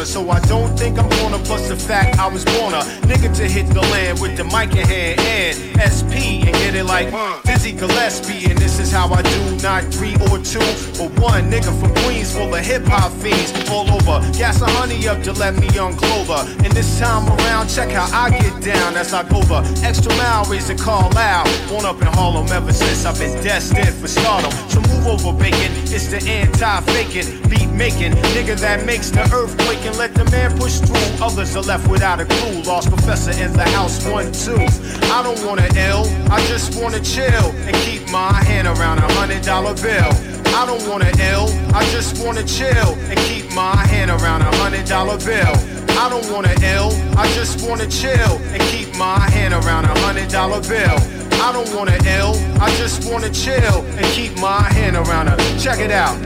A sauna. So I don't think I'm gonna plus the fact I was born a nigga to hit the land with the mic in hand and SP and get it like Dizzy Gillespie. And this is how I do, not three or two, but one nigga from Queens full of hip hop fiends all over. Gas the honey up to let me. And this time around, check how I get down as I go the extra mile, call out. Born up in Harlem ever since I've been destined for stardom. So move over, bacon. It's the anti-faking, beat making nigga that makes the earthquake and let the man push through. Others are left without a clue. Lost professor in the house, one, two. I don't wanna ill, I just wanna chill and keep my hand around a hundred dollar bill. I don't wanna ill, I just wanna chill and keep my hand around a hundred dollar bill. I don't wanna ill, I just wanna chill and keep my hand around a hundred dollar bill. I don't wanna ill, I just wanna chill and keep my hand around a. Check it out.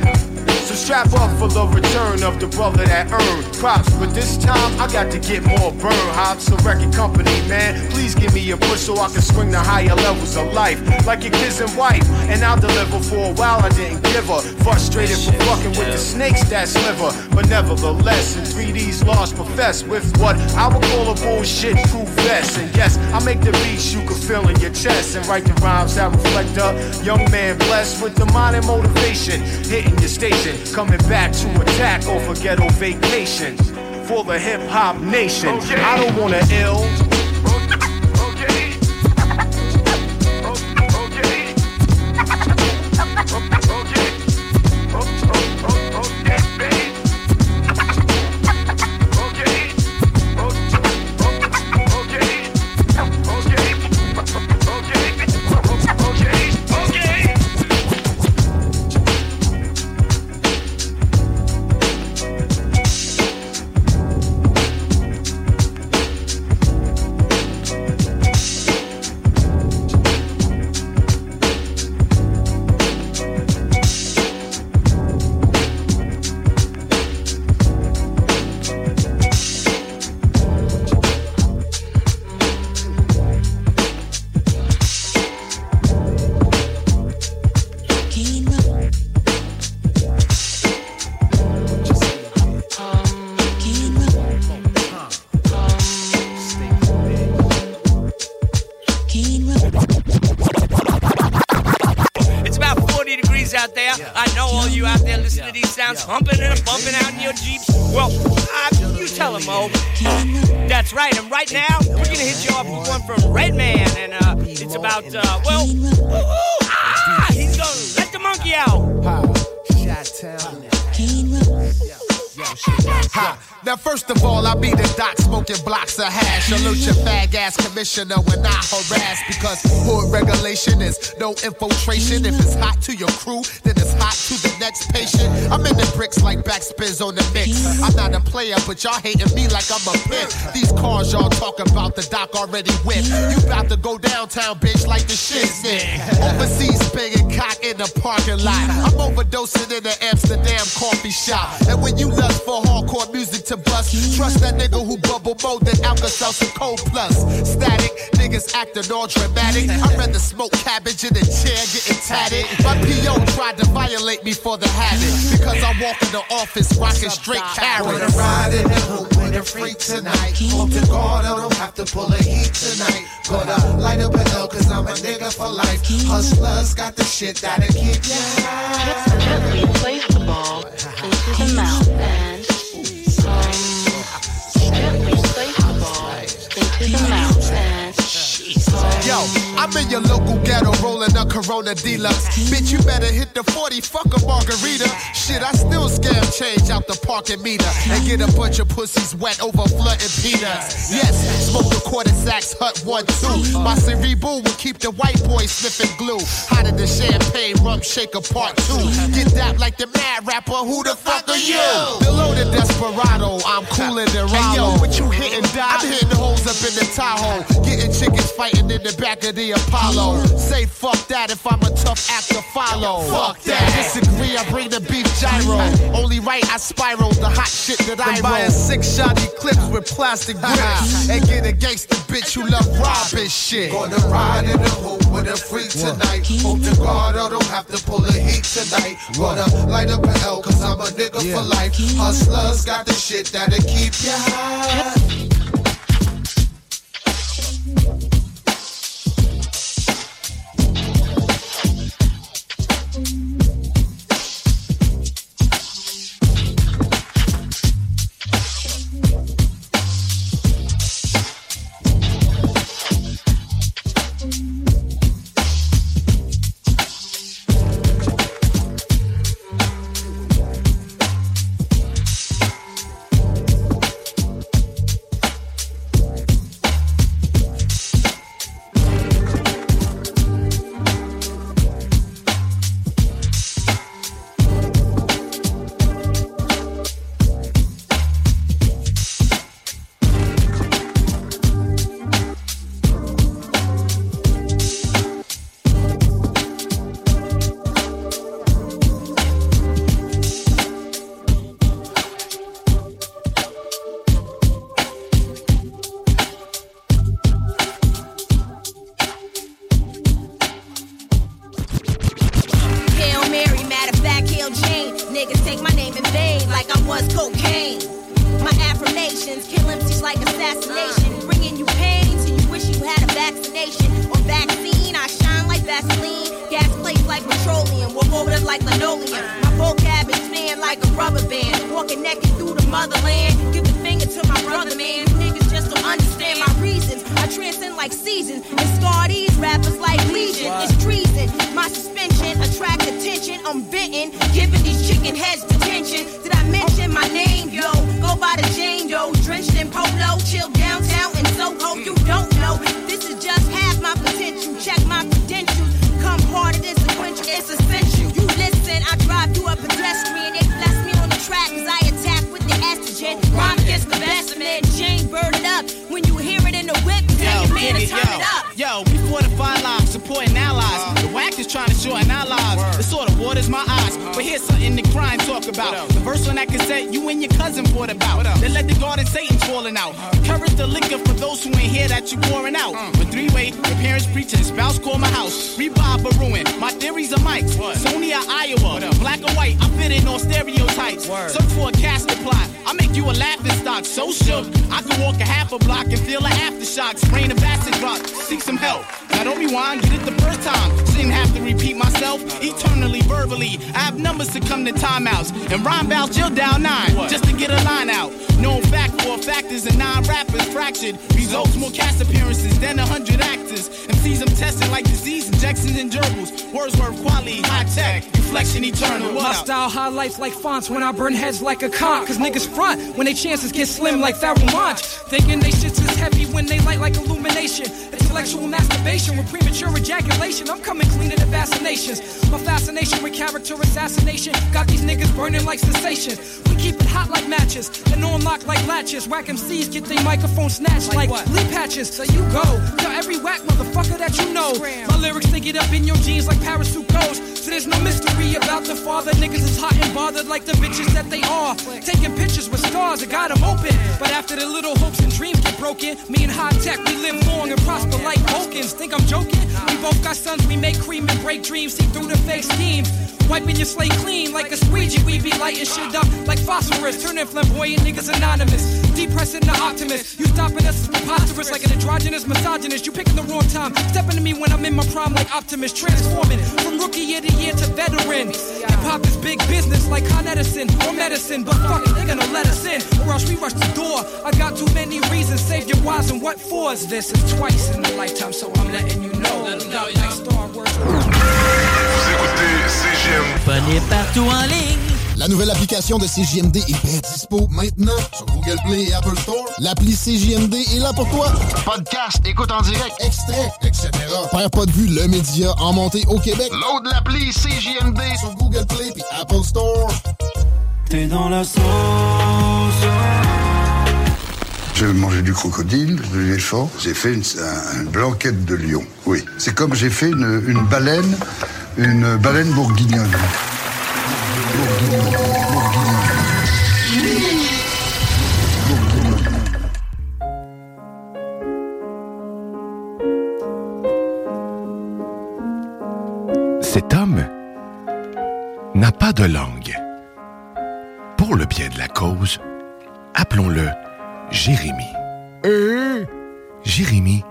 So strap up for the return of the brother that earned props. But this time I got to get more burn hops. So record company, man, please give me a push so I can swing the higher levels of life. Like your kids and wife. And I'll deliver for a while I didn't give her. Frustrated for fucking with the snakes that sliver. But nevertheless, in 3D's lost profess with what I would call a bullshit proof vest. And yes, I make the beats you can feel in your chest. And write the rhymes that reflect a young man blessed with the mind and motivation. Hitting your station coming back to attack a ghetto vacation for the hip hop nation. I don't wanna ill. Commissioner when I harass because hood regulation is no infiltration. If it's hot to your crew, then it's hot to the next patient. I'm in the bricks like backspins on the mix. I'm not a player, but y'all hating me like I'm a pimp. These cars y'all talk about, the doc already whipped. You about to go downtown, bitch, like the shit's sick. Overseas banging cock in the parking lot. I'm overdosing in the Amsterdam coffee shop. And when you lust for hardcore music trust that nigga who bubble more than Alka-Seltzer Cold Plus. Static, niggas acting all dramatic. I'd rather smoke cabbage in a chair getting tatted. My PO tried to violate me for the habit because I walk in the office rocking straight carrots. Wanna ride in the hoop with a freak tonight. Hope to God I don't have to pull a heat tonight. Gonna light up a L cause I'm a nigga for life. Hustlers got the shit that'll keep ya high. Gently place the ball into the mouth Yo, I'm in your local ghetto rolling a Corona Deluxe. Bitch, you better hit the 40, fuck a margarita. Shit, I still scam change out the parking meter and get a bunch of pussies wet over flooding peanuts. Yes, smoke the quarter sacks, hut one, two. My cerebral will keep the white boy sniffing glue. Hotter than champagne, rum shaker part two. Get that like the mad rapper, who the fuck are you? Below the desperado, I'm cooler than Rollo. Hey, yo, what you hitting, Doc? I'm hitting holes up in the Tahoe. Getting chickens fighting in the back of the Apollo. Say fuck that if I'm a tough act to follow. Fuck that. Disagree, I bring the beef gyro. Only right, I spiral the hot shit that I roll. buying six shoddy clips with plastic grips. and get a gangster bitch who love robbing shit. Gonna ride in the hoop with a freak tonight. Hope to God I don't have to pull the heat tonight. Gonna light up a L, cause I'm a nigga for life. Hustlers got the shit that'll keep you high. Heads like a con. Cause niggas front when they chances get slim like Pharaoh Monch. Thinking they shits is heavy when they light like illumination. Intellectual masturbation with premature ejaculation. I'm coming clean to the vaccinations. My fascination with character assassination got these niggas burning like cessation. We keep it hot like matches and on lock like latches. Whack MCs get their microphone snatched like, leaf patches. So you go. Tell every whack motherfucker that you know. My lyrics they get up in your jeans like parachute goes. So there's no mystery about the father. Niggas is hot and bothered like the bitches that they are. Taking pictures with stars, I got 'em open. But after the little hopes and dreams get broken, me and high tech, we live long and prosper like Vulcans. Think I'm joking? We both got sons, we make cream and break dreams. See through the fake schemes. Wiping your slate clean like a squeegee. We be lighting shit up like phosphorus. Turning flamboyant niggas anonymous. Depressing the optimist. You stopping us is preposterous like an androgynous misogynist. You picking the wrong time. Stepping to me when I'm in my prime like Optimus. Transforming from rookie year to year to veteran. Hip hop is big business like Con Edison or medicine. But fuck it, they gonna let us in or else we rush the door. I got too many reasons. Save your wives and what for's this? is twice in a lifetime, so I'm letting you know. Let 'em know, like Star Wars. Vous écoutez CGM. Prenez partout en ligne. La nouvelle application de CJMD est bien dispo maintenant sur Google Play et Apple Store. L'appli CJMD est là pour toi. Podcast, écoute en direct, extrait, etc. Père pas de vue, le média en montée au Québec. Load l'appli CJMD sur Google Play et Apple Store. T'es dans la sauce. J'ai mangé du crocodile, de l'éléphant. J'ai fait une, un- une blanquette de lion. Oui. C'est comme j'ai fait une, une baleine, une baleine bourguignonne. Cet homme n'a pas de langue. Pour le bien de la cause, appelons-le Jérémie. Jérémie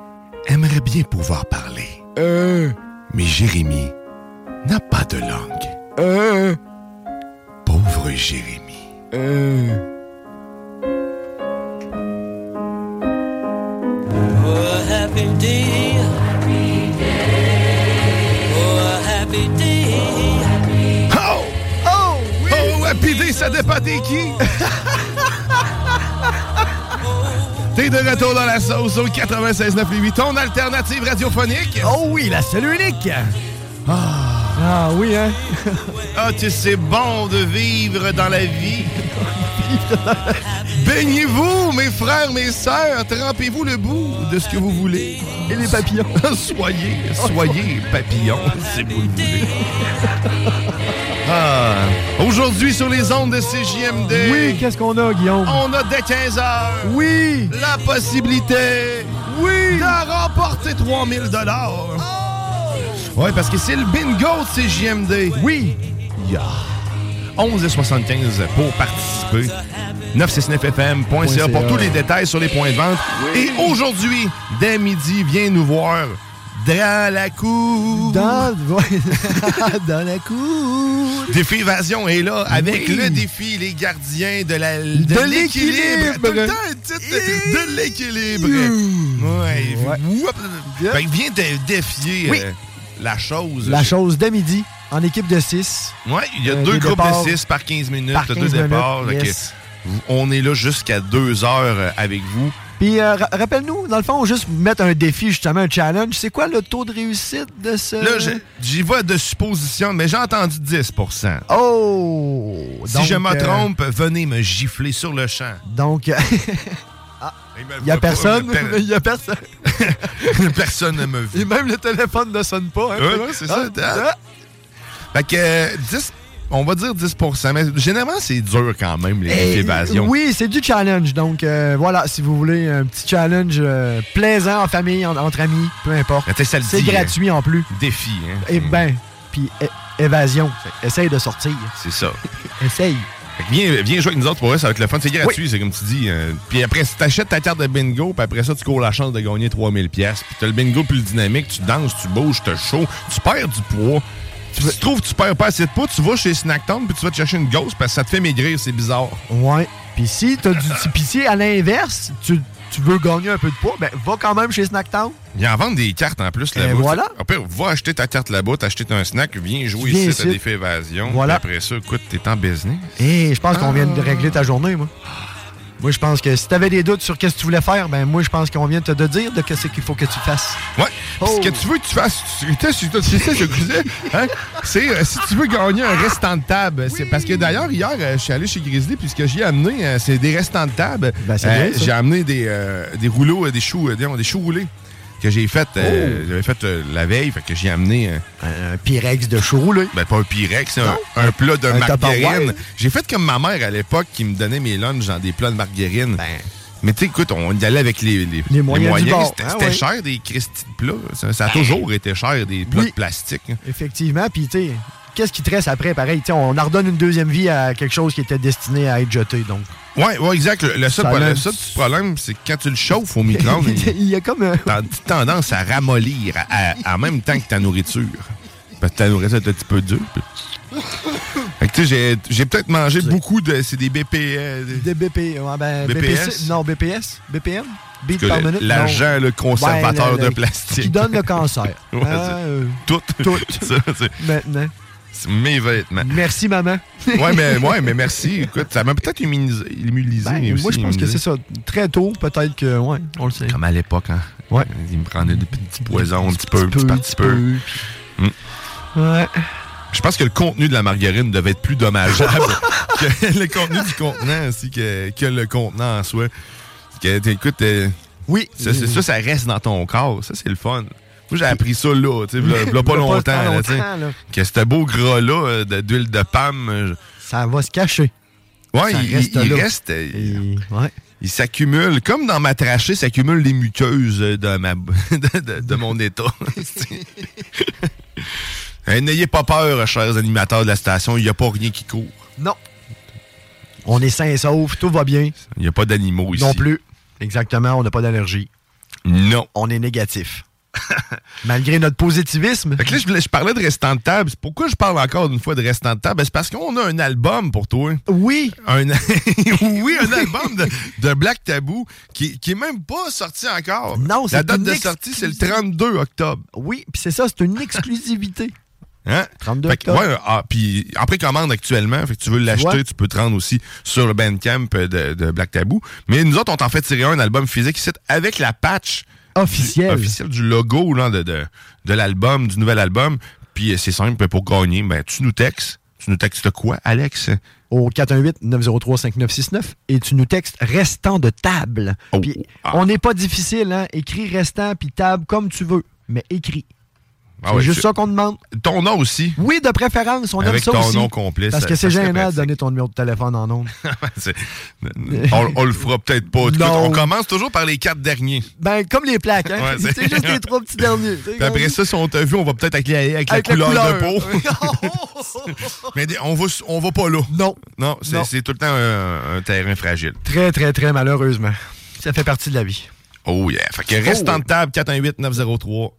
aimerait bien pouvoir parler. Mais Jérémie n'a pas de langue. Pauvre Jérémie. Oh, a happy day. Oh, happy day. Oh! Oh! Oh, Happy Day, ça dépend t'es qui? T'es de retour dans la sauce au 96.9 ton alternative radiophonique. Oh oui, la seule unique. Ah, oui, hein? Ah, tu c'est bon de vivre dans la vie. Baignez-vous, mes frères, mes sœurs, trempez-vous le bout de ce que vous voulez. Et les papillons. soyez, soyez papillons, si vous le voulez. Ah, Aujourd'hui, sur les ondes de CJMD. Oui, qu'est-ce qu'on a, Guillaume? On a dès 15 heures. Oui. La possibilité. Oui. De remporter 3000 dollars. Oui, parce que c'est le bingo de CJMD. Oui. Yeah. 11,75 pour participer. 969fm.ca pour tous les détails sur les points de vente. Et aujourd'hui, dès midi, viens nous voir dans la cour. Dans, dans la cour. Défi Évasion est là avec Oui. le défi Les Gardiens de la de, De l'équilibre. Tout le temps, de l'équilibre. Ouais. Whoop. Fait que viens te défier Oui. euh, la chose. La chose de midi, en équipe de 6. Ouais, il y a Euh, deux groupes départs de 6 par 15 minutes, par t'as 15 deux départs. minutes, ok. yes. On est là jusqu'à 2 heures euh, avec vous. Puis, euh, ra- rappelle-nous, dans le fond, juste mettre un défi, justement, un challenge. C'est quoi le taux de réussite de ce. Là, j'y vais de supposition, mais j'ai entendu 10% Oh! Si Donc, je me euh, trompe, venez me gifler sur le champ. Donc, il Il n'y a personne? Il y a personne? Personne ne me vit. Et même le téléphone ne sonne pas. Hein, Ouais, c'est ça. Ah, Fait que euh, 10, on va dire 10% mais généralement, c'est dur quand même, les Eh, évasions. Oui, c'est du challenge. Donc, euh, voilà, si vous voulez un petit challenge euh, plaisant en famille, en- entre amis, peu importe. C'est dit, gratuit en plus. Défi, hein. Et ben, puis évasion. Essaye de sortir. C'est ça. Essaye. Fait que viens, viens jouer avec nous autres pour eux, ça va être le fun. C'est gratuit, c'est comme tu dis. euh, puis après, si t'achètes ta carte de bingo, puis après ça, tu cours la chance de gagner 3000 pièces. Puis t'as le bingo plus dynamique, tu danses, tu bouges, t'as chaud, tu perds du poids. Si tu trouves que tu perds pas assez de poids, tu vas chez Snacktown puis tu vas te chercher une ghost parce que ça te fait maigrir, c'est bizarre. Ouais. Puis si t'as du puis si à l'inverse, tu, tu veux gagner un peu de poids, ben va quand même chez Snacktown. Ils en vendent des cartes en plus là-bas. Voilà. Au pire, va acheter ta carte là-bas, t'acheter un snack, viens jouer Viens ici, t'as des faits évasion. Voilà. Après ça, écoute, t'es en business. Et je pense qu'on vient de Ah. régler ta journée, moi. Moi, je pense que si t'avais des doutes sur qu'est-ce que tu voulais faire, ben moi, je pense qu'on vient de te dire de qu'est-ce qu'il faut que tu fasses. Ouais. Oh. Ce que tu veux que tu fasses, tu tu sais, tu sais ce que je disais, hein? C'est euh, si tu veux gagner un restant de table. C'est parce que d'ailleurs, hier, euh, je suis allé chez Grizzly, puis ce que j'ai amené, euh, c'est des restants de table. Ben, j'ai amené des, des rouleaux, des choux, disons, des choux roulés que j'ai fait, euh, Oh. j'avais fait euh, la veille, fait que j'ai amené un Pyrex de chou roulé. Ben pas un Pyrex, un, un plat de Un margarine. J'ai fait comme ma mère à l'époque qui me donnait mes lunchs dans des plats de margarine. Ben. Mais tu sais, écoute, on y allait avec les, les, Les moyens du bord. C'était c'était ouais. cher des Christy de plats. Ça, ça a Ben. toujours été cher des plats Oui. de plastique. hein. Effectivement, puis tu sais, qu'est-ce qui te reste après, pareil, on en redonne une deuxième vie à quelque chose qui était destiné à être jeté, donc. Ouais, ouais, exact. Le, le seul, Ça pro- le l'a- seul petit problème, c'est que quand tu le chauffes au micro-ondes, il y a comme tendance à ramollir en même temps que ta nourriture. Parce que ta nourriture est un petit peu dure. puis- j'ai- peut-être mangé beaucoup de. C'est des BPS. Des BP, ouais, ben, BPS? BPC, non, BPS, BPM, beat par minute? l'argent, non. le conservateur Ouais, le- de plastique. Qui donne le cancer. Ouais, Ah, euh, Tout. Tout. Ça, maintenant. Mes vêtements. Merci, maman. ouais, mais, ouais, mais merci. Écoute, ça m'a peut-être immunisé. immunisé Ben, aussi, moi, je pense que c'est ça. Très tôt, peut-être que, ouais, on le sait. Comme à l'époque, hein. Ouais. Il me prenait des petits poisons, un petit peu, un petit peu, petit petit peu. peu, Mm. Ouais. Je pense que le contenu de la margarine devait être plus dommageable que le contenu du contenant ainsi que, que le contenant en soi. Que, écoute, oui, ça, ça, ça reste dans ton corps. Ça, c'est le fun. Moi, j'ai appris ça là, tu sais, pas pas longtemps. tant là, longtemps, là. Que ce beau gras-là euh, d'huile de palme. euh, Ça va se cacher. Ouais, Ça il, reste il reste. euh, Et- ouais. Il s'accumule, comme dans ma trachée, s'accumulent les muqueuses de, ma, de, de- de mon état. N'ayez pas peur, chers animateurs de la station, il n'y a pas rien qui court. Non. On est sains et saufs, tout va bien. Il n'y a pas d'animaux ici. Non plus. Exactement, on n'a pas d'allergie. Non. On est négatif. Malgré notre positivisme. Fait que là, je, parlais de restant de table. Pourquoi je parle encore une fois de restant de table? Ben, C'est parce qu'on a un album pour toi. Oui. Un, oui, un album de, de Black Tabou qui, qui est même pas sorti encore. Non, c'est La date de sortie, c'est le 32 octobre. Oui, puis c'est ça, c'est une exclusivité. Hein? 32 Fait que, octobre. ouais, ah, puis en précommande actuellement, fait que tu veux l'acheter, tu peux te rendre aussi sur le Bandcamp de, de Black Tabou. Mais nous autres, on t'en fait tirer un album physique ici avec la patch officielle du, officielle du logo là, de, de, de l'album, du nouvel album. Puis euh, c'est simple, pour gagner, ben, tu nous textes. Tu nous textes quoi, Alex? Au 418-903-5969 et tu nous textes restant de table. Oh. Puis Ah. on n'est pas difficile, hein? Écris restant puis table comme tu veux, mais écris. Ah c'est juste tu- ça qu'on demande. Ton nom aussi? Oui, de préférence, on aime ça ton aussi. nom complet, Parce ça- que c'est gênant de donner ton numéro de téléphone en. C'est- on, on le fera peut-être pas. Écoute, on commence toujours par les quatre derniers. ben, comme les plaques, hein? Ouais, c'est- juste les trois petits derniers. Après ça, si on t'a vu, on va peut-être avec, la- avec la Avec la couleur, couleur. de peau. Mais on va, on va pas là. Non. Non, c'est Non. c'est tout le temps un, un terrain fragile. Très, très, très malheureusement. Ça fait partie de la vie. Oh yeah. Fait que reste en table 418-903-5969.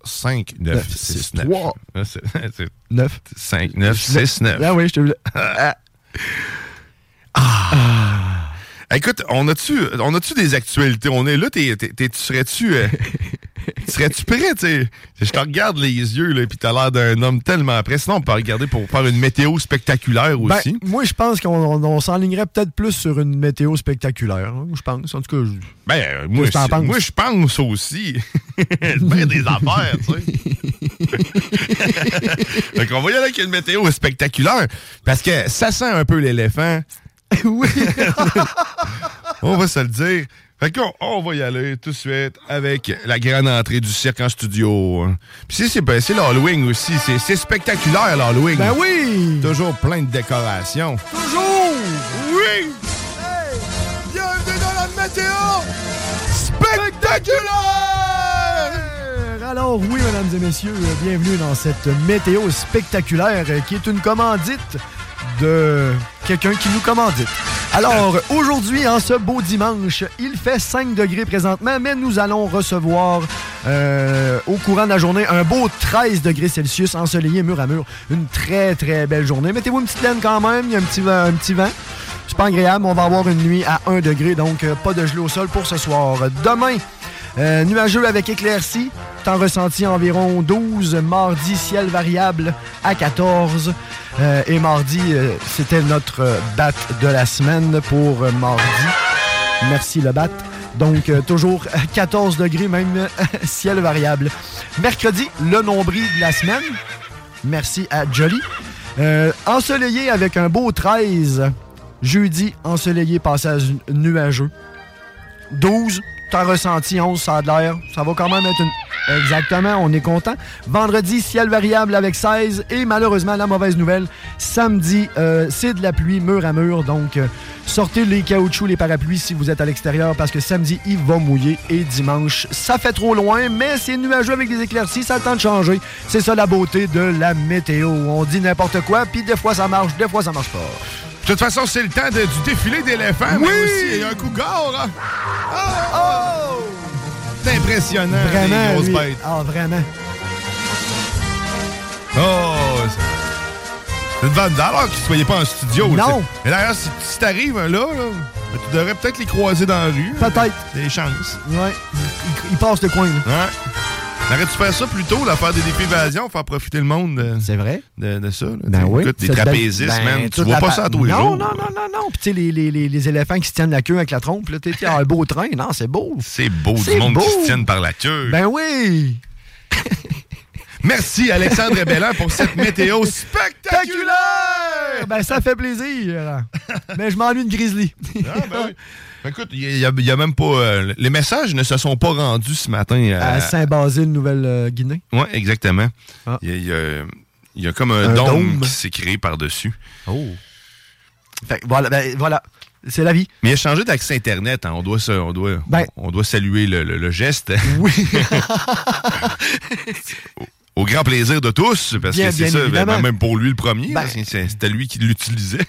Ah, c'est- c'est 9. 5969. Ah oui, je te voulais. Écoute, on a-tu on a-tu des actualités? On est là, t'es, t'es- t'es- tu serais-tu euh, serais-tu prêt, tu sais? Je te regarde les yeux, là, pis t'as l'air d'un homme tellement prêt. Sinon, on peut regarder pour faire une météo spectaculaire Ben, aussi. moi, je pense qu'on on- on s'enlignerait peut-être plus sur une météo spectaculaire. hein, je pense. En tout cas, je- Ben, euh, moi, je pense aussi. ben des affaires, tu sais. fait qu'on va y aller avec une météo spectaculaire. Parce que ça sent un peu l'éléphant. oui. on va se le dire. Fait qu'on on va y aller tout de suite avec la grande entrée du cirque en studio. Puis c'est- c'est c'est l'Halloween aussi. C'est c'est spectaculaire, l'Halloween. Ben oui! Toujours plein de décorations. Toujours! Oui! Bienvenue dans la météo spectaculaire! Alors oui, mesdames et messieurs, bienvenue dans cette météo spectaculaire qui est une commandite de quelqu'un qui nous commandite. Alors, aujourd'hui, en ce beau dimanche, il fait 5 degrés présentement, mais nous allons recevoir euh, au courant de la journée un beau 13 degrés Celsius ensoleillé mur à mur. Une très, très belle journée. Mettez-vous une petite laine quand même, il y a un petit, vent- un petit vent. C'est pas agréable, on va avoir une nuit à 1 degré, donc euh, pas de gelée au sol pour ce soir. Demain, euh, nuageux avec éclaircie, temps ressenti environ 12, mardi ciel variable à 14. Euh, et mardi, euh, c'était notre euh, bat de la semaine pour mardi. Merci le bat. Donc, toujours à 14 degrés, même ciel variable. Mercredi, le nombril de la semaine. Merci à Jolly. Ensoleillé avec un beau 13. Jeudi, ensoleillé, passage nuageux. 12, ressenti, 11, ça a de l'air. Ça va quand même être une... Exactement, on est content. Vendredi, ciel variable avec 16. Et malheureusement, la mauvaise nouvelle, samedi, euh, c'est de la pluie mur à mur. Donc, euh, sortez les caoutchoucs, les parapluies si vous êtes à l'extérieur parce que samedi, il va mouiller. Et dimanche, ça fait trop loin, mais c'est nuageux avec des éclaircies. Ça a le temps de changer. C'est ça la beauté de la météo. On dit n'importe quoi, puis des fois ça marche, des fois ça marche pas. De toute façon, c'est le temps de- du défilé d'éléphants. Oui! Mais aussi, il y a un cougar. hein. Oh! C'est impressionnant, Vraiment, les grosses lui. bêtes. Ah, vraiment. Oh! c'est- une bonne alors qu'ils ne soyez pas en studio. Non. Et d'ailleurs, si, si t'arrives là, là, ben, tu devrais peut-être les croiser dans la rue. Peut-être. Des chances. Ouais. Il, il passe le coin. là. Ouais. Arrête de faire ça plus tôt, là, faire des défis évasion, faire profiter le monde de, C'est vrai? de, de ça. là. Ben T'sais, oui. écoute, des trapézistes, ben, man. Tu toute vois la pas pa- ça à tous les non, jours. Non, non, non, non. Puis tu sais, les, les, les, les éléphants qui se tiennent la queue avec la trompe, là, tu sais, un beau train. Non, c'est beau. C'est beau, C'est du monde qui beau. se tienne par la queue. Ben oui! Merci, Alexandre Bellin, pour cette météo spectaculaire! Ben, ça fait plaisir. Mais je m'ennuie de Grizzly. Ah, ben oui. Ben, Écoute, il y, a- y a même pas. euh, les messages ne se sont pas rendus ce matin. À à- Saint-Basile, Nouvelle-Guinée. Ouais, exactement. Ah. Il y, a- il y comme un, Un dôme, dôme. qui s'est créé par-dessus. Oh. Fait que voilà, ben, voilà. C'est la vie. Mais il a changé d'accès Internet. hein. On, doit, on, doit, Ben. on doit saluer le, le- le geste. Oui. au grand plaisir de tous, parce Bien, que c'est ça, évidemment. même pour lui le premier, Ben. c'était lui qui l'utilisait.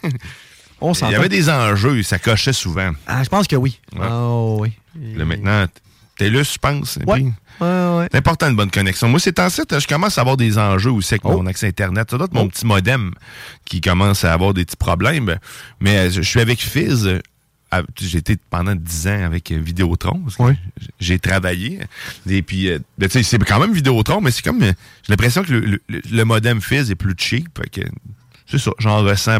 On Il y avait des enjeux, ça cochait souvent. Ah, je pense que oui. Ouais. Oh, oui. Là, maintenant, TELUS, je pense. Ouais. puis- Ouais, ouais. C'est important une bonne connexion. Moi, c'est en site, je commence à avoir des enjeux aussi avec Oh. mon accès Internet. Ça doit être mon petit modem qui commence à avoir des petits problèmes. Mais euh, je suis avec Fizz. J'ai été pendant 10 ans avec euh, Vidéotron. J'ai travaillé. Et puis, euh, ben, c'est quand même Vidéotron, mais c'est comme. J'ai l'impression que le, le- le modem Fizz est plus cheap. que C'est ça, j'en ressens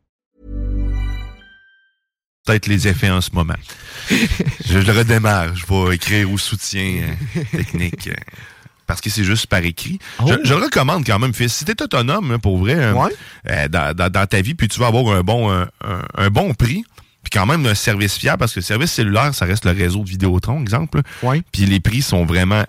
Peut-être les effets en ce moment. je le redémarre. Je vais écrire au soutien euh, technique. euh, parce que c'est juste par écrit. Je, je le recommande quand même, fils. Si t'es autonome, hein, pour vrai, euh, dans, dans- dans ta vie, puis tu vas avoir un bon, un, bon prix, puis quand même un service fiable, parce que le service cellulaire, ça reste le réseau de Vidéotron, exemple. là. Puis les prix sont vraiment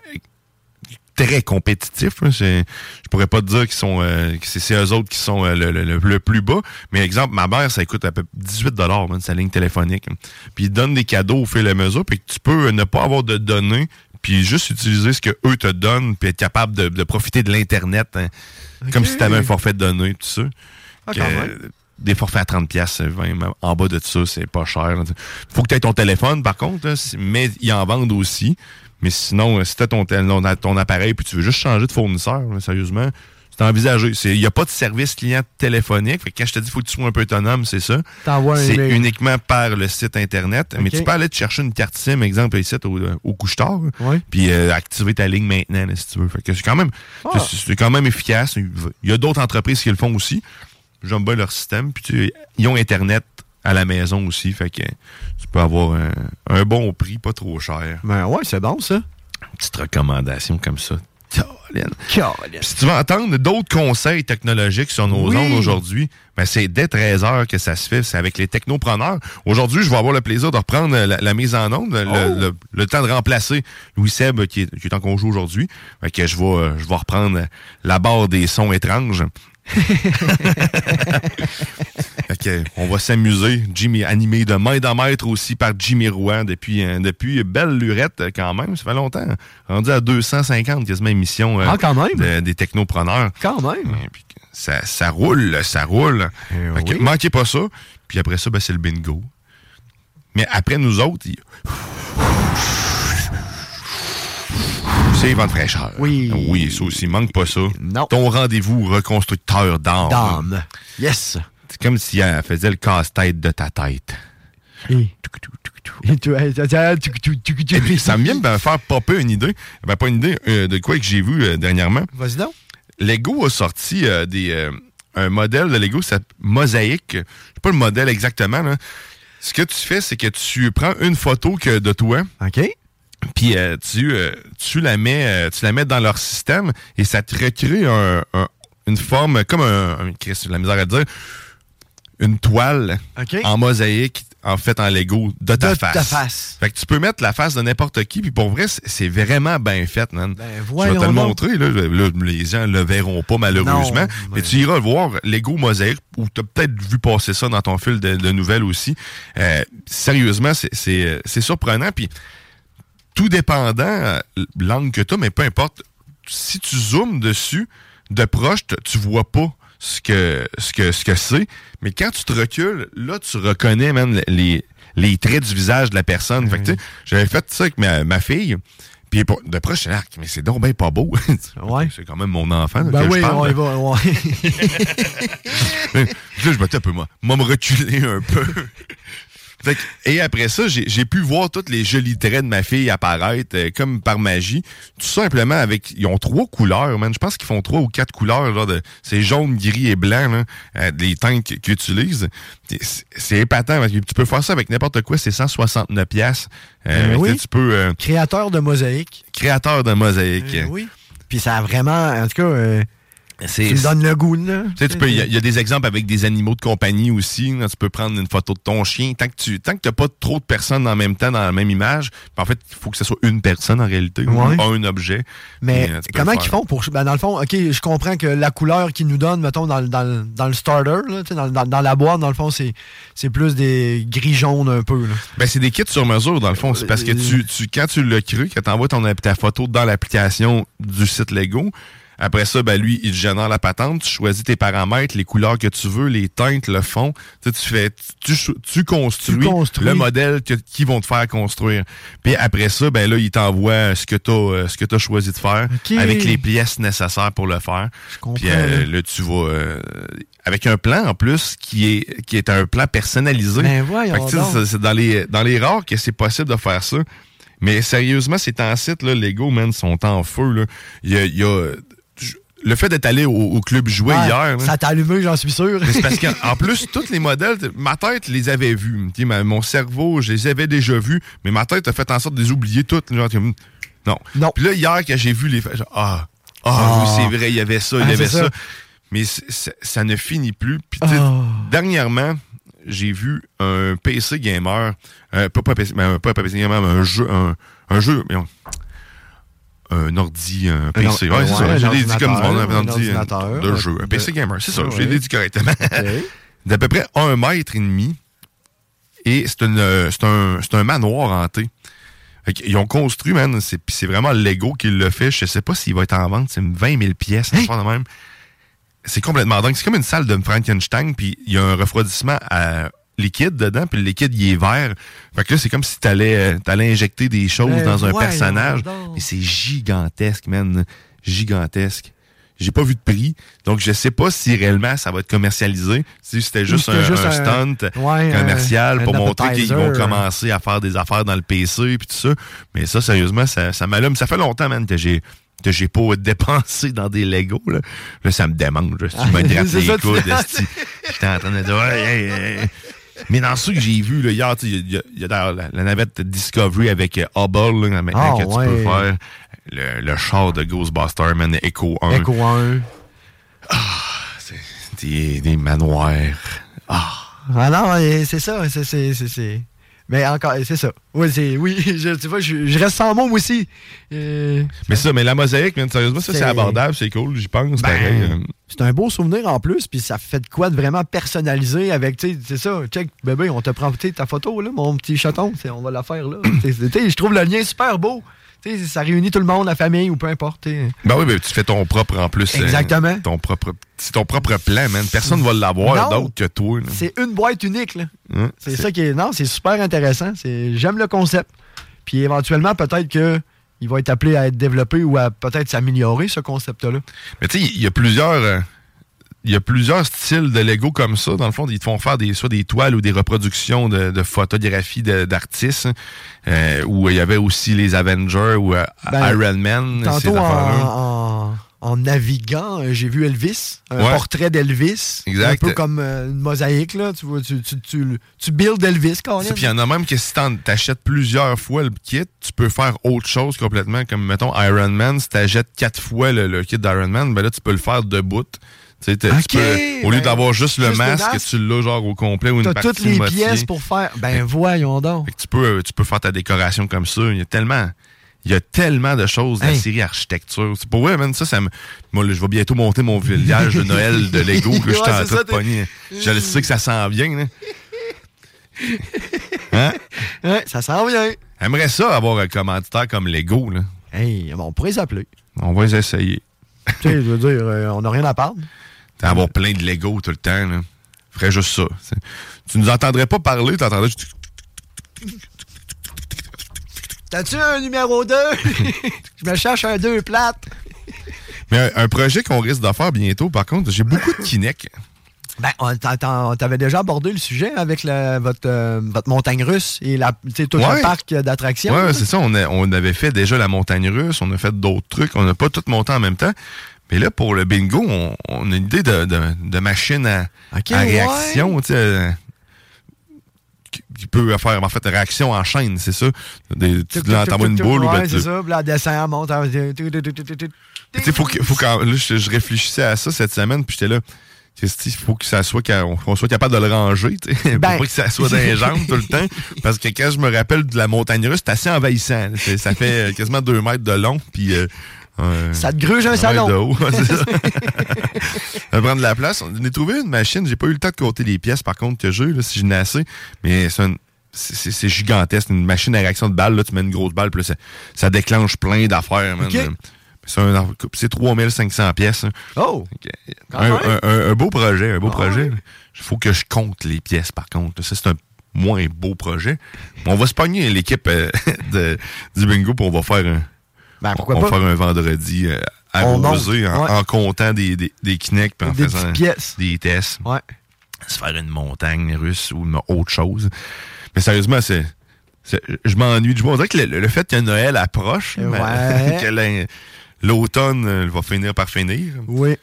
très compétitifs. C'est- Je pourrais pas te dire qu'ils sont euh, que c'est eux autres qui sont euh, le, le- le- plus bas. Mais exemple, ma mère, ça coûte à peu près 18 dollars sa ligne téléphonique. Puis ils donnent des cadeaux au fil et à mesure, puis que tu peux ne pas avoir de données, puis juste utiliser ce que eux te donnent, puis être capable de, de profiter de l'internet, hein. comme si tu avais un forfait de données, tout ça. Ah, Que, euh, des forfaits à 30 pièces, en bas de ça, c'est pas cher. Faut que tu aies ton téléphone par contre, mais ils en vendent aussi. Mais sinon, euh, si tu ton, ton, ton appareil puis tu veux juste changer de fournisseur, là, sérieusement, c'est envisagé. Il n'y a pas de service client téléphonique. Fait que quand je te dis faut que tu sois un peu autonome, c'est ça. Un C'est email. uniquement par le site Internet. Mais tu peux aller te chercher une carte SIM, exemple, ici au, au couche-tard. Ouais. Puis euh, activer ta ligne maintenant, là, si tu veux. Fait que c'est quand même, Ah. c'est- c'est quand même efficace. Il y a d'autres entreprises qui le font aussi. J'aime bien leur système. Puis tu- ils ont Internet à la maison aussi. Fait que tu peux avoir un, un bon prix, pas trop cher. Ben ouais, c'est bon ça. Petite recommandation comme ça. Si tu veux entendre d'autres conseils technologiques sur nos Oui. ondes aujourd'hui, ben c'est dès 13h que ça se fait. C'est avec les technopreneurs. Aujourd'hui, je vais avoir le plaisir de reprendre la, la mise en onde, le, Oh. le- le temps de remplacer Louis Seb qui est, qui est en congé aujourd'hui. Fait que je vais, euh, je vais reprendre la barre des sons étranges. Que, on va s'amuser. Jimmy animé de main de maître aussi par Jimmy Rouen depuis, euh, depuis belle lurette euh, quand même. Ça fait longtemps. Rendu à 250 quasiment émissions euh, Ah, quand même? de- des technopreneurs. Quand même. Et puis, ça, ça roule, ça roule. Fait que oui. Manquez pas ça. Puis après ça, ben, c'est le bingo. Mais après nous autres, il- c'est vent de fraîcheur. Oui. Oui, ça aussi, manque pas ça. Ton rendez-vous reconstructeur d'âme. D'âme. Yes. C'est comme si elle faisait le casse-tête de ta tête. Et- Et puis, ça me vient de me faire popper une idée. Ben, pas une idée, euh, de quoi que j'ai vu euh, dernièrement. Vas-y donc. Lego a sorti euh, des, un modèle de Lego, c'est Mosaïque. Je sais pas le modèle exactement. là. Ce que tu fais, c'est que tu prends une photo que de toi. OK. Puis euh, tu, euh, tu, la mets, euh, tu la mets dans leur système et ça te recrée un- un- une forme, comme un. un Christ, la misère à dire. Une toile en mosaïque, en fait, en Lego, de ta De face. ta face. Fait que tu peux mettre la face de n'importe qui, puis pour vrai, c'est- vraiment bien fait, man. Je vais Ben, te le montrer, là. Là, les gens le verront pas, malheureusement. Non, mais tu iras voir, Lego Mosaïque, ou tu as peut-être vu passer ça dans ton fil de, de nouvelles aussi. Sérieusement, c'est surprenant, puis tout dépendant euh, l'angle que tu as, mais peu importe, si tu zoomes dessus de proche, tu vois pas ce que ce que ce que c'est, mais quand tu te recules, là tu reconnais même les les traits du visage de la personne. Fait que, sais, j'avais fait ça avec ma, ma fille. Puis de proche, là, mais c'est donc pas beau. Ouais. c'est quand même mon enfant. Ben je oui, parle. on y va, ouais. Là, je me un peu, moi. Moi, me reculer un peu. Fait que- et après ça, j'ai pu voir tous les jolis traits de ma fille apparaître euh, comme par magie. Tout simplement avec. Ils ont trois couleurs, man. Je pense qu'ils font trois ou quatre couleurs. Là, de, c'est jaune, gris et blanc, là, euh, des teintes qu'ils utilisent. C'est- épatant parce que tu peux faire ça avec n'importe quoi. C'est 169 pièces. Ben oui. Tu peux. euh, Créateur de mosaïque. créateur de mosaïque. Euh, oui. Puis ça a vraiment, en tout cas, euh, tu me donnes le goût, là. Tu sais, tu peux, il y, a- il y a des exemples avec des animaux de compagnie aussi. là. tu peux prendre une photo de ton chien. Tant que tu tant que t'as pas trop de personnes en même temps dans la même image, puis en fait, il faut que ce soit une personne en réalité, ou Ouais. un objet. Mais euh, comment le ils font pour. Ben dans le fond, OK, je comprends que la couleur qu'ils nous donnent, mettons, dans, le- dans, le- dans le starter, là, dans, dans- dans la boîte, dans le fond, c'est c'est plus des gris-jaunes un peu. Là. Ben, c'est des kits sur mesure, dans le fond. C'est parce que tu, tu, quand tu l'as cru, que tu envoies ton, ta photo dans l'application du site Lego, après ça, ben, lui, il génère la patente, tu choisis tes paramètres, les couleurs que tu veux, les teintes, le fond. Tu, sais, tu fais, tu, tu- construis, Tu construis. le modèle que- qu'ils vont te faire construire. Puis après ça, ben là, il t'envoie ce que tu ce que as choisi de faire Ok. avec les pièces nécessaires pour le faire. comprends, Puis euh, là. tu vas euh, avec un plan en plus qui est qui est un plan personnalisé. Ben voyons Fait que, c'est- dans les dans les rares que c'est possible de faire ça. Mais sérieusement, ces temps-ci, là, Lego, man, sont en feu. Là. Il y a, il y a- je- le fait d'être allé au, au club jouer Ouais, hier. Ça t'a allumé, j'en suis sûr. c'est parce qu'en plus, tous les modèles, ma tête les avait vus. Ma- mon cerveau, je les avais déjà vus, mais ma tête a fait en sorte de les oublier toutes. Genre, comme, non. Puis là, hier, quand j'ai vu les... genre, ah, ah, Ah. oui, c'est vrai, il y avait ça, il Ah, y avait c'est ça. ça. Mais ça ne finit plus. Puis, Ah. dernièrement, j'ai vu un PC gamer, euh, pas, pas PC, mais un- pas PC gamer, mais un jeu, un, un jeu, mais on- un ordi, un PC. Ouais, c'est ça. un Je l'ai dit comme on un ordinateur, de jeu. Un PC gamer, c'est ça. Je l'ai dit correctement. D'à peu près un mètre et demi. Et c'est euh, un, un manoir hanté. Qu'ils ont construit, man. C'est, puis c'est vraiment Lego qui le fait. Je sais pas s'il va être en vente. C'est 20 000 pièces. de même. C'est complètement dingue. C'est comme une salle de Frankenstein. Puis il y a un refroidissement à liquide dedans. Puis le liquide, il est vert. Fait que là, c'est comme si t'allais, euh, t'allais injecter des choses Ben, dans un personnage. Mais c'est gigantesque, man. Gigantesque. J'ai pas vu de prix, donc je sais pas si réellement ça va être commercialisé. Si c'était juste, un, juste un un- stunt ouais, commercial un- pour montrer qu'ils vont commencer à faire des affaires dans le PC puis tout ça. Mais ça, sérieusement, ça, ça m'allume. Ça fait longtemps, man, que j'ai que j'ai pas dépensé dans des Legos. Là, là ça me démange. Si tu me grattes les coudes, j'étais en train de dire hey, hey, hey. Mais dans ceux que j'ai vus hier, tu il y a, y a dans la, la navette Discovery avec euh, Hubble, là, maintenant Ah, que tu ouais. peux faire le, le char de Ghostbuster, man, Echo 1. Echo 1. Des, des manoirs. Ah non, eh, c'est ça, c'est- c'est... c'est- c'est- Mais encore, c'est ça. Oui, c'est, oui je, tu vois, je, je reste sans mots, moi aussi. Euh, Mais ça, mais la mosaïque, man, sérieusement, ça, c'est abordable, c'est cool, j'y pense, Ben, euh. C'est un beau souvenir en plus, puis ça fait de quoi de vraiment personnalisé avec, tu sais, c'est ça, check, bébé, on te prend ta photo, là, mon petit chaton, on va la faire là. Je trouve le lien super beau. Tu sais, ça réunit tout le monde, la famille ou peu importe. tu sais. Ben oui, ben, tu fais ton propre en plus. euh, Exactement. ton propre, c'est ton propre plan, man. Personne ne va l'avoir d'autre que toi. C'est une boîte unique, là. Hein, C'est ça qui est. Non, c'est super intéressant. C'est, j'aime le concept. Puis éventuellement, peut-être que il va être appelé à être développé ou à peut-être s'améliorer, ce concept-là. Mais tu sais, il y a plusieurs. Il y a plusieurs styles de Lego comme ça. Dans le fond, ils te font faire des, soit des toiles ou des reproductions de, de photographies d'artistes. euh, où il y avait aussi les Avengers ou euh, Ben, Iron Man. Tantôt, en, en- en naviguant, euh, j'ai vu Elvis, un Ouais. portrait d'Elvis. Exact. Un peu comme euh, une mosaïque, là. Tu, vois, tu, tu, tu, tu builds Elvis, quand Puis il y en a même que si t'achètes plusieurs fois le kit, tu peux faire autre chose complètement. Comme mettons Iron Man, si t'achètes quatre fois le, le kit d'Iron Man, ben là tu peux le faire debout. Tu peux- au lieu ben, d'avoir juste le masque, masque. tu l'as genre au complet ou une T'as partie toutes les moitié. pièces pour faire. Ben voyons donc. Fait que tu peux, euh, tu peux faire ta décoration comme ça. Il y a tellement, il y a tellement de choses dans la série architecture. C'est pour vrai, man, ça, ça me, moi, là, je vais bientôt monter mon village de Noël de Lego. là, je suis Ouais, en train de pogner. Je le sais que ça sent bien, là. Hein? Ouais, ça s'en vient. J'aimerais ça avoir un commanditaire comme Lego, là. Hey, on pourrait les appeler. On va les essayer. tu sais, je veux dire, euh, on n'a rien à perdre. T'as avoir plein de Lego tout le temps, là. Ferais juste ça. Tu nous entendrais pas parler, t'entendrais juste... T'as-tu un numéro 2? Je me cherche un 2 plate. Mais un, un projet qu'on risque de faire bientôt, par contre, j'ai beaucoup de Kinect. Ben, on t'a- t'a- on t'avait déjà abordé le sujet avec la- votre, euh, votre montagne russe et la, tout Ouais. le parc d'attractions. Ouais, c'est ça. On, a- on avait fait déjà la montagne russe, on a fait d'autres trucs. On n'a pas tout monté en même temps. Mais là, pour le bingo, on, on a une idée de, de- de machine à, ouais. réaction, tu sais, euh, qui- peut faire en fait réaction en chaîne, c'est ça. Des, tu t'envoies une boule ou ouais, ben, c'est tu- ça. Elle descend, monte. Tu sais, faut faut qu'en- là, je, je réfléchissais à ça cette semaine, puis j'étais là. Il faut que ça soit qu'on soit capable de le ranger, tu sais, Ben. pour pas que ça soit dans les jambes tout le temps. Parce que quand je me rappelle de la montagne russe, c'est assez envahissant. Ça fait euh, quasiment deux mètres de long, puis euh, euh, Ça te gruge un salon. de haut, c'est ça. va prendre de la place. On a trouvé une machine, j'ai pas eu le temps de compter les pièces par contre que j'ai, là, si j'en ai assez, mais c'est gigantesque, une machine à réaction de balles, là, tu mets une grosse balle, puis là, ça, ça déclenche plein d'affaires. C'est un- c'est 3500 pièces. hein. Oh! Un, un- un- un beau projet, un beau Ah projet. Il faut que je compte les pièces, par contre. Ça, c'est un moins beau projet. On va se pogner l'équipe euh, du bingo, puis on va faire un, Ben, pourquoi on va faire un vendredi euh, arrosé en, ouais. en comptant des, des, des Kinect, puis en Des faisant pièces. des tests. Ouais. Se faire une montagne russe ou une autre chose. Mais sérieusement, c'est... Je m'ennuie du bois. On dirait que le, le fait que Noël approche, Ouais. que l'automne euh, va finir par finir. Oui.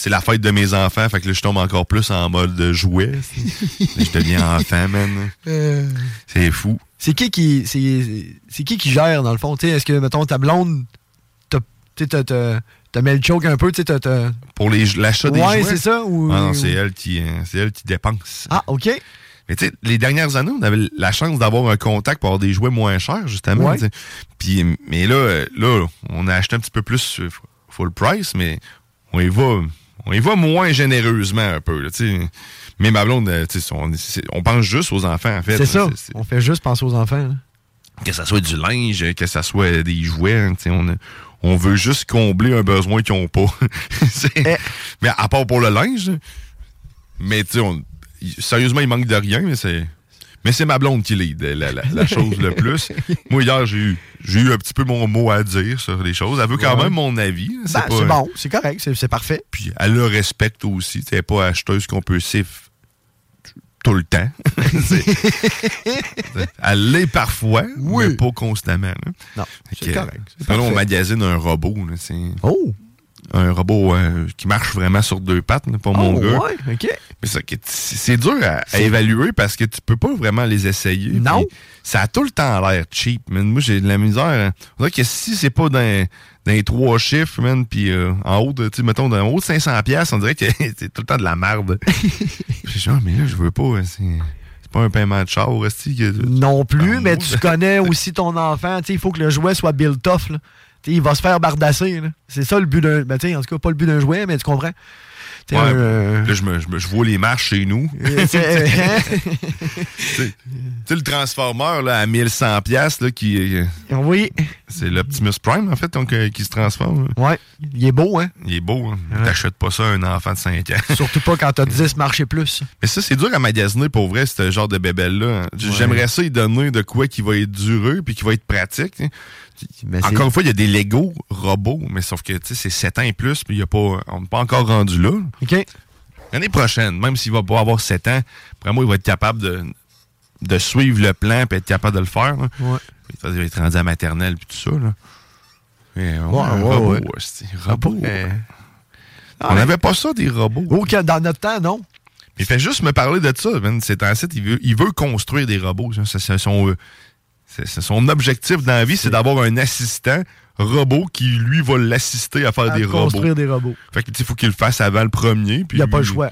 C'est la fête de mes enfants, fait que là, je tombe encore plus en mode de jouet. je deviens enfant, man. Euh, C'est fou. C'est qui qui c'est qui qui gère dans le fond? Est-ce que mettons ta blonde t'as- tu sais, t'as- t'as t'as mis le choke un peu tu sais Pour l'achat des Ouais, jouets. c'est ça, ou- Ah non, c'est elle qui, euh, c'est elle qui dépense. Ah, OK. Mais tu sais, les dernières années, on avait la chance d'avoir un contact pour avoir des jouets moins chers, justement. Ouais. Puis, mais là, là, on a acheté un petit peu plus euh, full price, mais on y va, on y va moins généreusement un peu. Là, mais ma blonde, euh, on, on pense juste aux enfants, en fait. c'est ça on fait juste penser aux enfants là. que ça soit du linge, que ça soit des jouets, hein, on, veut juste combler un besoin qu'ils n'ont pas. Eh. Mais à part pour le linge, mais on- sérieusement, il manque de rien, mais c'est. Mais c'est ma blonde qui lead la, la- la chose le plus. Moi, hier, j'ai eu, j'ai eu un petit peu mon mot à dire sur les choses. Elle veut quand Ouais. même mon avis. là. Ben, pas- c'est bon c'est correct c'est c'est parfait Puis elle le respecte aussi. Tu pas acheteuse compulsif tout le temps. C'est- elle l'est parfois, mais pas constamment. là. Non, c'est correct, c'est on magasine un robot. là, c'est Oh! Un robot euh, qui marche vraiment sur deux pattes, là, pas mon Oh, gars. ouais, OK. Mais c'est dur à, à évaluer parce que tu peux pas vraiment les essayer. Non. Ça a tout le temps l'air cheap, man. Moi, j'ai de la misère. hein. On dirait que si c'est pas dans, dans les trois chiffres, man, puis euh, en haut de, mettons, en haut de 500 pièces, on dirait que c'est tout le temps de la merde. je suis genre, mais là, je veux pas. hein, C'est pas un paiement de char, aussi. non plus mais tu connais aussi ton enfant il faut que le jouet soit built il va se faire bardasser c'est ça le but d'un ben, en tout cas pas le but d'un jouet mais tu comprends. Ouais, un, euh, Là, je, vois les marches chez nous. Tu sais, le transformeur là, à 1100 pièces là qui euh, oui c'est l'Optimus Prime en fait donc, euh, qui se transforme. Ouais, il est beau hein? Il est beau, hein? T'achètes pas ça à un enfant de 5 ans. Surtout pas quand t'as 10 marchés plus. Mais ça, c'est dur à magasiner pour vrai, ce genre de bébelle-là. J'aimerais ça y donner de quoi qui va être dureux puis qui va être pratique. Encore une fois, il y a des Lego robots, mais sauf que tu sais, c'est 7 ans et plus, puis y a pas, on n'est pas encore rendu là. OK. L'année prochaine, même s'il va pas avoir 7 ans, après moi, il va être capable de, de suivre le plan et être capable de le faire. Ouais. Il va être rendu à maternelle puis tout ça. Là. Mais, ouais, Ouais, un ouais, robot, ouais. robot. On n'avait pas ça, des robots. Ok, dans notre temps, non. Il fait juste me parler de ça, man. C'est un site, il veut, il veut construire des robots. ça. C'est c'est son, euh, c'est- son objectif dans la vie, c'est d'avoir un assistant robot qui, lui, va l'assister à faire À des construire robots. des robots. Fait faut qu'il le fasse avant le premier. Il n'y a pas le choix.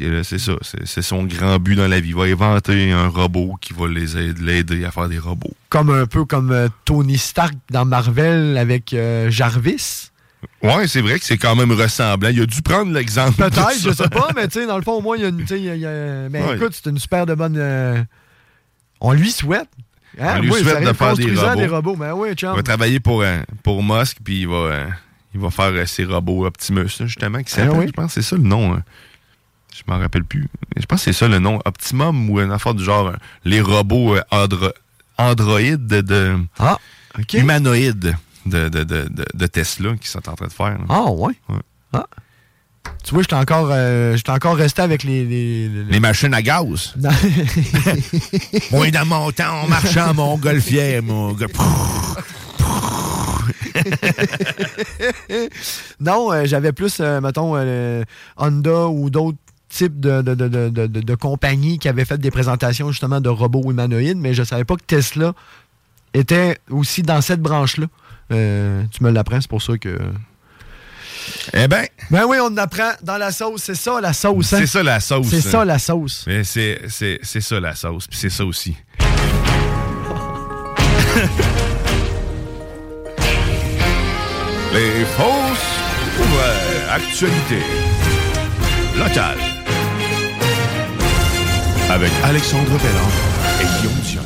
Là, c'est ça. C'est son grand but dans la vie. Il va inventer un robot qui va l'aider à faire des robots. Comme un peu comme euh, Tony Stark dans Marvel avec euh, Jarvis. Ouais, c'est vrai que c'est quand même ressemblant. Il a dû prendre l'exemple. Peut-être, je sais pas, mais tu sais, dans le fond, au moins, il y a une. y a- il y a- Mais Ouais. écoute, c'est une super de bonne. euh, On lui souhaite. Hein? On lui Oui, souhaite de faire des robots. des robots. Ben oui. Il va travailler pour, euh, pour Musk, puis il va, euh, il va faire euh, ses robots Optimus, justement, qui s'appelle. Ah oui? Je pense que c'est ça le nom. hein. Je m'en rappelle plus. Je pense que c'est ça le nom. Optimum ou une affaire du genre euh, les robots euh, andro- androïdes de, Ah, humanoïdes de, de, de, de- Tesla qui sont en train de faire. là. Ah, ouais. Ah. Tu vois, j'étais encore, euh, encore resté avec les... Les, Les machines à gaz. Moi, dans mon temps, on marchait en montgolfière, mon gars. non, euh, j'avais plus, euh, mettons, euh, Honda ou d'autres types de, de, de, de, de- compagnies qui avaient fait des présentations justement de robots humanoïdes, mais je savais pas que Tesla était aussi dans cette branche-là. Euh, tu me l'apprends, c'est pour ça que... Eh ben... Ben oui, on apprend dans la sauce. C'est ça, la sauce. hein? C'est ça la sauce. C'est hein. ça, la sauce. Mais c'est, c'est, c'est ça la sauce, puis c'est ça aussi. Les fausses ou vraies actualités locales. Avec Alexandre Belland et Guillaume Dion.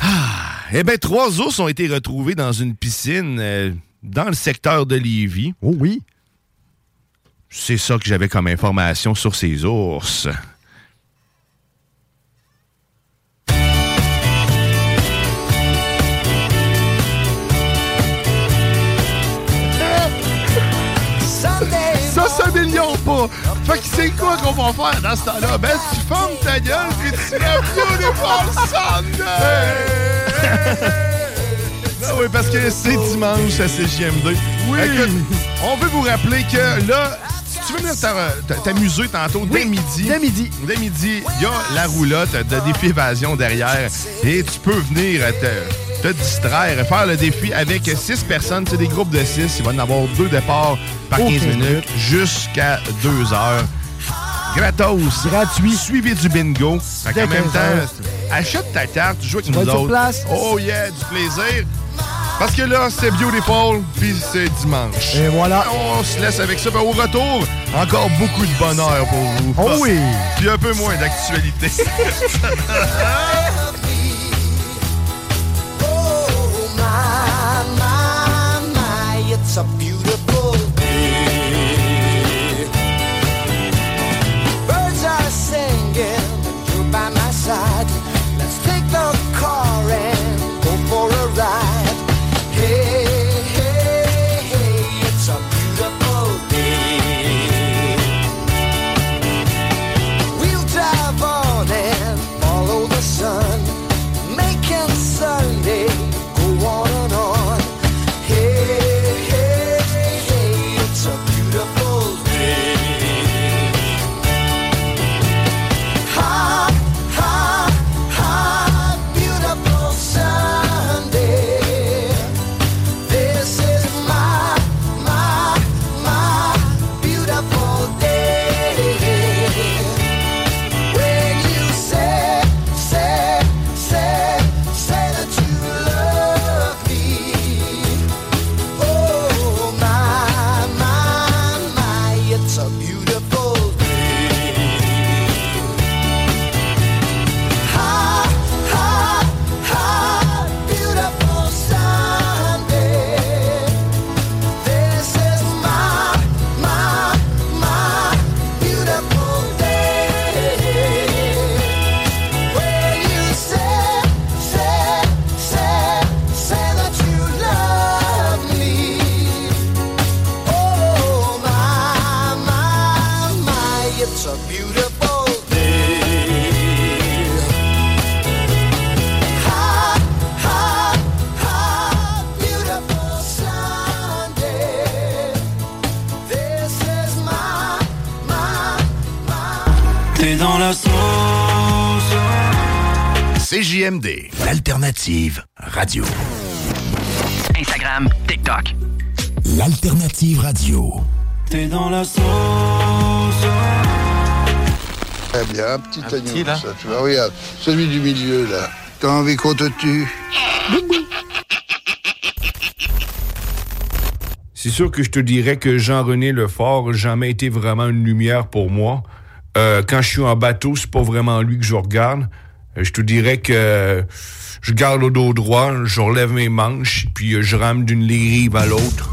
Ah, eh bien, trois ours ont été retrouvés dans une piscine euh, dans le secteur de Lévis. Oh oui. C'est ça que j'avais comme information sur ces ours. Ça, ça million pas. Fait que c'est quoi qu'on va faire dans ce temps-là? Ben, tu fermes ta gueule et tu fais Beautiful Sunday! Ah oui, parce que c'est dimanche à CGM2. Oui. Écoute, on veut vous rappeler que là, si tu veux venir t'a- t'a- t'amuser tantôt, dès midi. Dès midi. Dès midi, il y a la roulotte de défi évasion derrière. Et tu peux venir te, te distraire, faire le défi avec six personnes. C'est des groupes de six. Il va y en avoir deux départs par 15 Ok. minutes jusqu'à deux heures. Gratos. Gratuit. Suivi du bingo. Fait Dès en même 15 temps, heures. achète ta carte, tu joues avec Tu nous sur autres. place? Oh yeah, du plaisir. Parce que là, c'est Beautiful, puis c'est dimanche. Et voilà. On se laisse avec ça. Ben, au retour, encore beaucoup de bonheur pour vous. Oh oui. Puis un peu moins d'actualité. it's a beautiful day. Birds are singing, and you're by my side. Let's take the car CJMD, l'alternative radio. Instagram, TikTok. L'alternative radio. T'es dans la sauce. Très bien, petit agneau, ça, tu vois, regarde, celui du milieu, là. T'as envie qu'on te tue C'est sûr que je te dirais que Jean-René Lefort n'a jamais été vraiment une lumière pour moi. Euh, quand je suis en bateau, c'est pas vraiment lui que je regarde. Euh, je te dirais que je garde le dos droit, je relève mes manches, puis euh, je rame d'une rive à l'autre.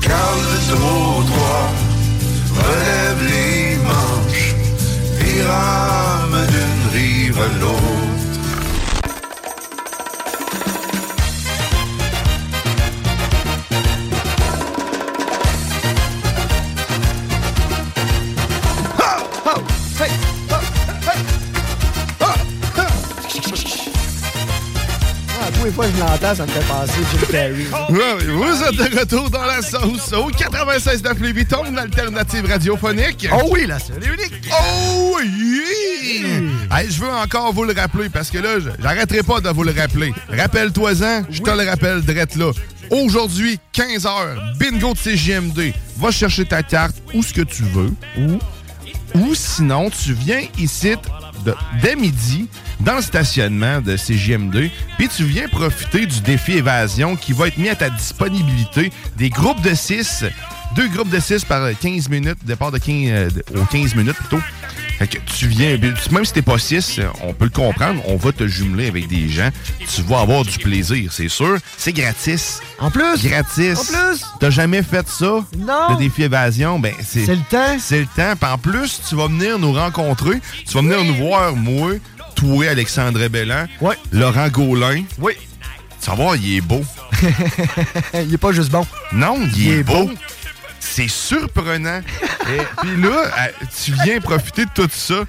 Ça me fait penser Jim Carrey. Ouais, vous êtes de retour dans la sauce au 96 9 Louis Vuitton, l'alternative radiophonique. Oh oui, la seule et unique. Oh oui! Hey, je veux encore vous le rappeler parce que là, j'arrêterai pas de vous le rappeler. Rappelle-toi-en, je te le rappelle drette là. Aujourd'hui, 15h, bingo de CGMD. Va chercher ta carte où ce que tu veux. Ou, ou sinon, tu viens ici dès midi dans le stationnement de CGMD, puis tu viens profiter du défi évasion qui va être mis à ta disponibilité. Des groupes de 6, deux groupes de 6 par 15 minutes, départ de 15, euh, de- aux 15 minutes plutôt. Fait que tu viens, puis même si t'es pas 6, on peut le comprendre, on va te jumeler avec des gens. Tu vas avoir du plaisir, c'est sûr. C'est gratis. En plus? Gratis. En plus? T'as jamais fait ça? Non. Le défi évasion, ben c'est. C'est le temps. C'est le temps. Puis en plus, tu vas venir nous rencontrer. Tu vas venir nous voir, moi, toi, Alexandre Bellan. Ouais. Laurent Gaulin. Oui. Tu vas voir, il est beau. il est pas juste bon. Non, il, est, beau. C'est surprenant. Et puis là, euh, tu viens profiter de tout ça.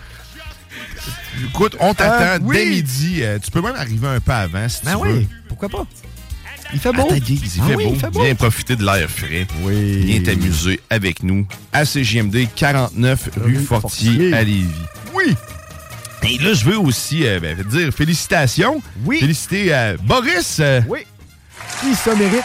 Écoute, on t'attend Euh, oui. dès midi. Euh, tu peux même arriver un peu avant si Ben tu oui, veux. pourquoi pas? Il fait beau. Guise, il Ah fait oui, beau. il fait beau. Viens profiter de l'air frais. Oui. Viens t'amuser avec nous à CGMD 49 rue Fortier, Fortier. à Lévis. Oui. Et là, je veux aussi euh, ben, dire félicitations. Oui. Féliciter euh, Boris. Oui. Qui ça mérite?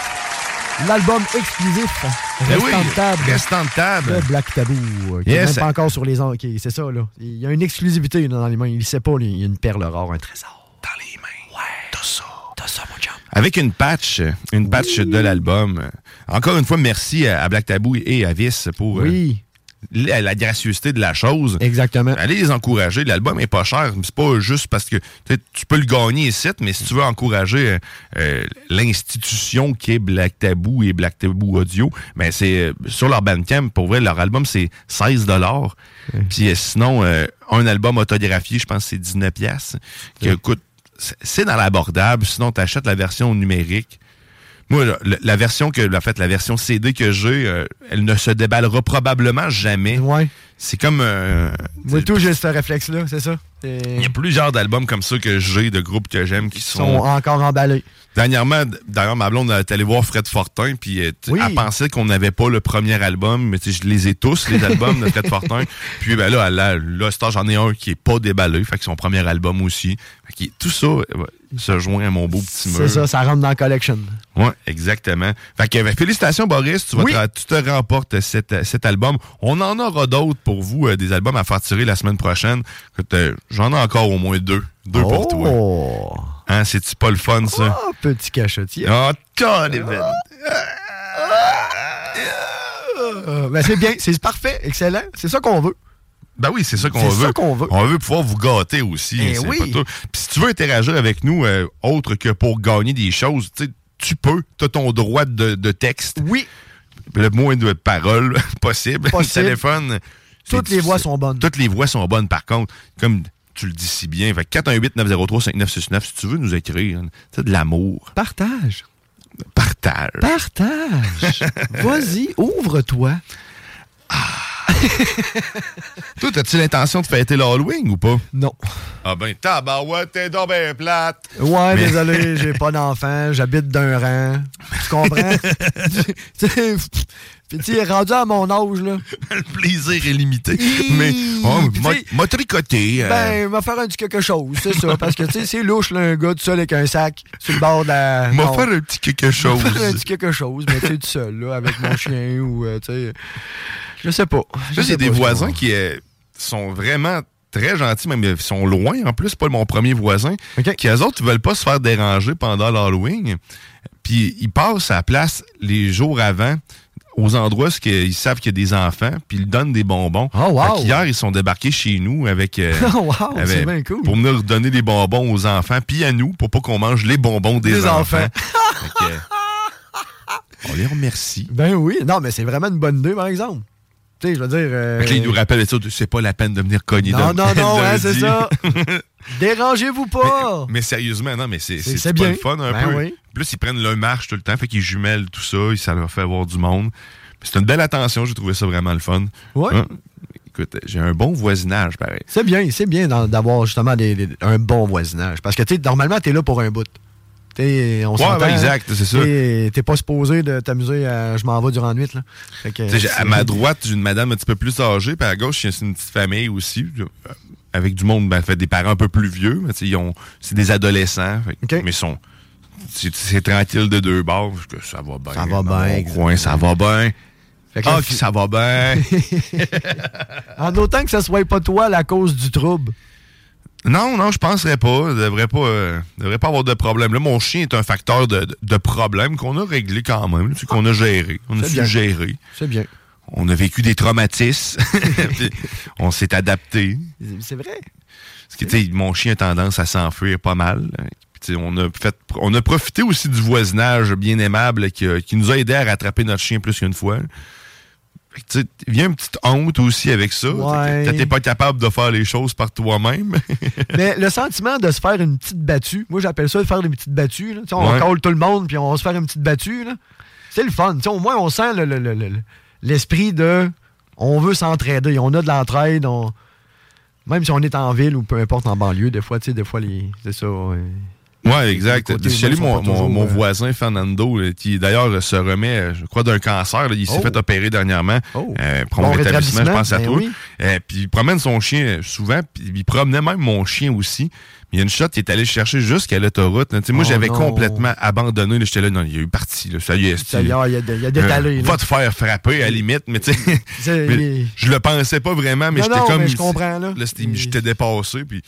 L'album exclusif ben Restant oui, de table Restant de table. de Black Tabou. euh, Qui est Yes. même pas encore sur les... qui- C'est ça, là. Il y a une exclusivité dans les mains. Il sait pas, il y a une perle rare, un trésor. Dans les mains. Ouais. T'as ça. T'as ça, mon chum. Avec une patch, une patch de l'album. Encore une fois, merci à Black Tabou et à Vis pour euh, Oui. La, la gracieuseté de la chose. Exactement. Allez les encourager. L'album est pas cher. C'est pas juste parce que tu peux le gagner ici, mais si tu veux encourager euh, euh, l'institution qui est Black Tabou et Black Tabou Audio, ben c'est euh, sur leur Bandcamp. Pour vrai, leur album c'est 16 dollars. Puis euh, sinon, un album autographié, je pense que c'est 19 pièces. Qui coûte, c'est- c'est dans l'abordable. Sinon, tu achètes la version numérique. Moi, la, version que, en fait, la version CD que j'ai, euh, elle ne se déballera probablement jamais. C'est comme euh, Moi, tout, j'ai ce réflexe-là, c'est ça. Il y a plusieurs d'albums comme ça que j'ai, de groupes que j'aime, qui Ils sont... sont encore emballés. Dernièrement, d'ailleurs, ma blonde est allée voir Fred Fortin, puis euh, Oui. elle pensait qu'on n'avait pas le premier album, mais je les ai tous, les albums de Fred Fortin. Puis ben là, là, là, j'en ai un qui est pas déballé, fait que son premier album aussi. Fait que tout ça euh, se joint à mon beau petit mur. C'est ça, ça rentre dans la collection. Oui, exactement. Fait que ben, félicitations, Boris. Tu, vas Oui. te, tu te remportes cet, cet album. On en aura d'autres pour vous, euh, des albums à faire tirer la semaine prochaine? Euh, J'en ai encore au moins deux. Deux pour toi. Oh! Hein, c'est-tu pas le fun, ça? Oh, petit cachotier. Oh, Donovan! Euh, ben, c'est bien, c'est parfait, excellent. C'est ça qu'on veut. Ben oui, c'est ça qu'on C'est veut. ça qu'on veut. On veut pouvoir vous gâter aussi. Eh oui. Puis si tu veux interagir avec nous, euh, autre que pour gagner des choses, tu sais, tu peux. Tu as ton droit de, de texte. Oui. Le moins de paroles possible. Possible. Le téléphone. C'est Toutes les voix sont bonnes. Toutes les voix sont bonnes, par contre. Comme tu le dis si bien. Fait que 418-903-5969, si tu veux nous écrire, tu de l'amour. Partage. Partage. Partage. Vas-y, ouvre-toi. Toi, as-tu l'intention de fêter l'Halloween ou pas? Non. Ah ben, tabarouette, t'es donc ben plate. Ouais, Mais- désolé, j'ai pas d'enfant, j'habite d'un rang. Tu comprends? Puis tu sais, rendu à mon âge, là. le plaisir est limité. Mais, oh, m'a- tricoté. euh, Ben, m'a faire un petit quelque chose, c'est ça. Parce que, tu sais, c'est louche, là, un gars tout seul avec un sac sur le bord de la. m'a faire un petit quelque chose. M'a faire un petit quelque chose, mais tu sais, tout seul, là, avec mon chien ou, euh, tu sais. Je sais pas. Là, j'ai des voisins qui euh, sont vraiment très gentils, même ils sont loin en plus, pas mon premier voisin, qui eux autres veulent pas se faire déranger pendant l'Halloween. Puis ils passent à la place les jours avant aux endroits où ils savent qu'il y a des enfants, puis ils donnent des bonbons. Oh, wow. Qu'hier, ils sont débarqués chez nous avec, euh, Oh, wow, avec- bien cool. pour venir donner des bonbons aux enfants, puis à nous, pour pas qu'on mange les bonbons des, Des enfants. enfants. Fait que, on les remercie. Ben oui. Non, mais c'est vraiment une bonne idée, par exemple. Tu sais, je veux dire. euh, là, ils nous rappellent ça, c'est pas la peine de venir cogner Non, non, non, hein, c'est ça. Dérangez-vous pas. Mais sérieusement, non, mais c'est C'est- pas bien. le fun un Ben peu. oui. Plus ils prennent leur marche tout le temps, fait qu'ils jumellent tout ça, et ça leur fait avoir du monde. C'est une belle attention, j'ai trouvé ça vraiment le fun. Ouais. Hein? Écoute, j'ai un bon voisinage, pareil. C'est bien, c'est bien d'avoir justement des- des- un bon voisinage. Parce que, tu sais, normalement, t'es là pour un bout. T'sais, on Ouais, ouais, exact, c'est ça. T'es pas supposé de t'amuser à je m'en vais durant la nuit. Là. Fait que, à ma droite, j'ai une madame un petit peu plus âgée, puis à gauche, c'est une petite famille aussi, euh, avec du monde, ben, fait des parents un peu plus vieux, mais ils ont- c'est des adolescents, fait- mais ils sont, c'est tranquille de deux bords, parce que ça va bien. Ça va bien, coin, ça va bien. Ah, que ça va bien. en autant que ce soit pas toi la cause du trouble. Non, non, je penserais pas. Devrait pas, euh, devrait pas avoir de problème. Là, mon chien est un facteur de, de- de problème qu'on a réglé quand même, qu'on a géré. On a su bien. gérer. C'est bien. On a vécu des traumatismes. On s'est adapté. C'est vrai. Parce que, tu sais, mon chien a tendance à s'enfuir pas mal. Puis, on a fait, on a profité aussi du voisinage bien aimable qui, qui nous a aidé à rattraper notre chien plus qu'une fois. Que, tu sais, il y a une petite honte aussi avec ça. Ouais. T'es pas capable de faire les choses par toi-même. Mais le sentiment de se faire une petite battue, moi j'appelle ça de faire une petite battue. là. Tu sais, On Ouais. colle tout le monde puis on va se faire une petite battue. C'est le fun. Au moins, on sent le- le- le- le- l'esprit de on veut s'entraider. On a de l'entraide. on- Même si on est en ville ou peu importe en banlieue, des fois, tu sais, des fois, les... c'est ça. ouais. Ouais, exact. Salue humains mon, mon- toujours, mon euh, voisin Fernando, là, qui d'ailleurs se remet, euh, je crois, d'un cancer. là. Il s'est Oh. fait opérer dernièrement. Euh, prend Bon mon rétablissement, je pense à ben toi. oui. Euh, puis il promène son chien euh, souvent, puis il promenait même mon chien aussi. Il y a une shot, il est allé chercher jusqu'à l'autoroute. là. Moi, Oh j'avais complètement abandonné. là. J'étais là, non, il y a eu parti. Là. Ça y est, y il a- il a détalé, Euh, là. va te faire frapper, à la limite. Mais tu sais, je le pensais pas vraiment, mais j'étais comme... je comprends, là. c'était- J'étais dépassé, puis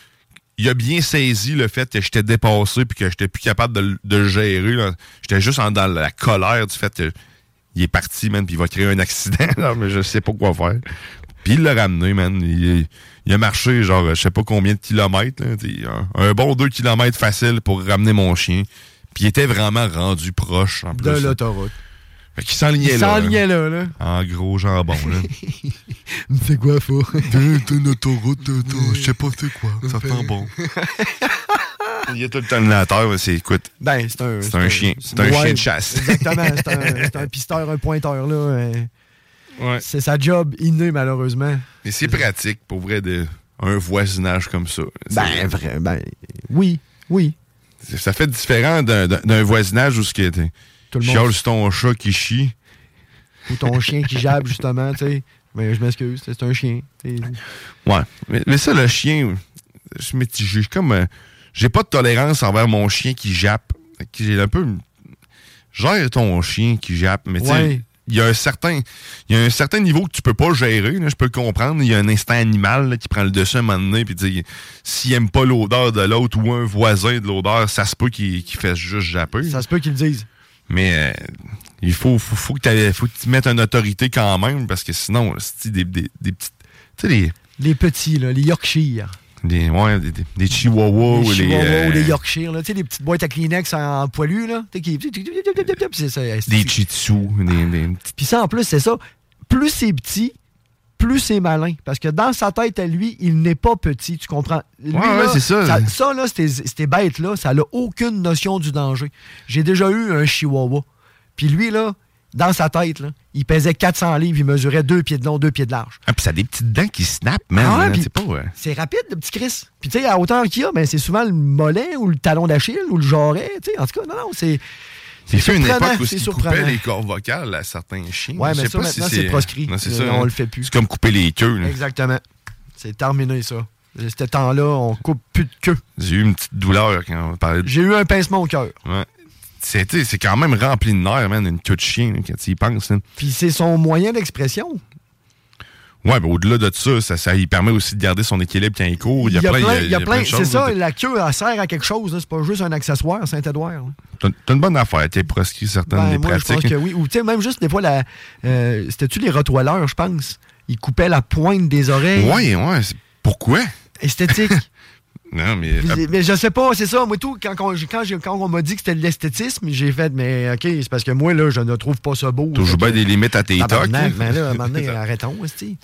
il a bien saisi le fait que j'étais dépassé puis que j'étais plus capable de, le- de gérer. J'étais juste en- dans la colère du fait qu'il est parti, man, puis il va créer un accident, là, mais je sais pas quoi faire. Puis il l'a ramené, man. Il, il a marché, genre, je sais pas combien de kilomètres, là, un, un bon deux kilomètres facile pour ramener mon chien. Puis il était vraiment rendu proche, en plus. De l'autoroute. Fait qu'il s'enlignait Il là. s'enlignait là, là. En gros jambon, là. C'est quoi, faux? T'es une autoroute, je sais pas c'est quoi, ça sent bon. Il y a tout le terminateur, mais c'est, écoute, Ben, c'est un. c'est un chien. C'est un Ouais, chien de chasse. Exactement. C'est un, pisteur, un pointeur, là. euh, C'est sa job innée, malheureusement. Mais c'est pratique, pour vrai, de, un voisinage comme ça. Ben, vrai, ben, oui, oui. Ça fait différent d'un voisinage où ce qui était. Tout le monde- ton chat qui chie. Ou ton chien qui jappe, justement, tu sais. Mais je m'excuse, c'est un chien. Ouais. Mais, mais ça, le chien, je suis mitigé. Comme. euh, j'ai pas de tolérance envers mon chien qui jappe. Qui J'ai un peu. Gère ton chien qui jappe, mais tu sais. Il y a un certain il y a un certain niveau que tu peux pas gérer, là, je peux le comprendre. Il y a un instinct animal là, qui prend le dessus à un moment donné. Puis s'il aime pas l'odeur de l'autre ou un voisin de l'odeur, ça se peut qu'il qu'il fasse juste japper. Ça se peut qu'ils le disent. Mais euh, il faut, faut, faut que t'aies- faut que tu mettes une autorité quand même, parce que sinon, c'est des, des, des petites. Tu sais, les, Les petits, là, les Yorkshire. des, ouais, des, des- des chihuahuas les. Chihuahuas euh, ou les Yorkshire, là. Tu sais, les petites boîtes à Kleenex en, en poilu, là. Qui. Ça. des chitsus, des, des petites- Puis ça, en plus, c'est ça. Plus c'est petit, plus c'est malin. Parce que dans sa tête à lui, il n'est pas petit, tu comprends? Lui, Ouais, c'est ça. Ça, là, ces, bêtes-là, ça n'a aucune notion du danger. J'ai déjà eu un chihuahua. Puis lui, là, dans sa tête, là, il pesait 400 livres, il mesurait 2 pieds de long, 2 pieds de large. Ah, puis ça a des petites dents qui snappent, man. Ah hein, c'est pas. ouais. C'est rapide, le petit Chris. Puis tu sais, à hauteur qu'il y a, ben, c'est souvent le mollet ou le talon d'Achille ou le jarret. tu sais. En tout cas, non, non, c'est. Il fait une époque où c'est il surprenant. coupait les cordes vocales à certains chiens. Ouais, mais ça, pas si maintenant, c'est proscrit. Non, c'est Euh, ça, on le fait plus. C'est comme couper les queues. là. Exactement. C'est terminé, ça. Ce temps-là, on coupe plus de queue. J'ai eu une petite douleur quand on parlait de. J'ai eu un pincement au cœur. Ouais. C'est c'est quand même rempli de nerfs, man, une queue de chien, là, quand tu y penses. Puis c'est son moyen d'expression. Ouais, mais au-delà de ça, ça, ça lui permet aussi de garder son équilibre quand il court. Il y a, plein, il y a plein. de C'est ça, la queue, elle sert à quelque chose. C'est pas juste un accessoire, Saint-Édouard. T'as une bonne affaire. T'es proscrit certaines Ben, des moi, je pratiques. pense que oui. Ou tu sais, même juste des fois, la, euh, c'était-tu les rottweilers, je pense? Ils coupaient la pointe des oreilles. Ouais. c'est- Pourquoi? Esthétique. Non, mais. Mais, mais je sais pas, c'est ça. Moi, tout, quand, on- quand, quand on m'a dit que c'était de l'esthétisme, j'ai fait, mais OK, c'est parce que moi, là, je ne trouve pas ça beau. Toujours bien des limites à tes tocs. Hein? Mais là, à un moment donné, arrêtons.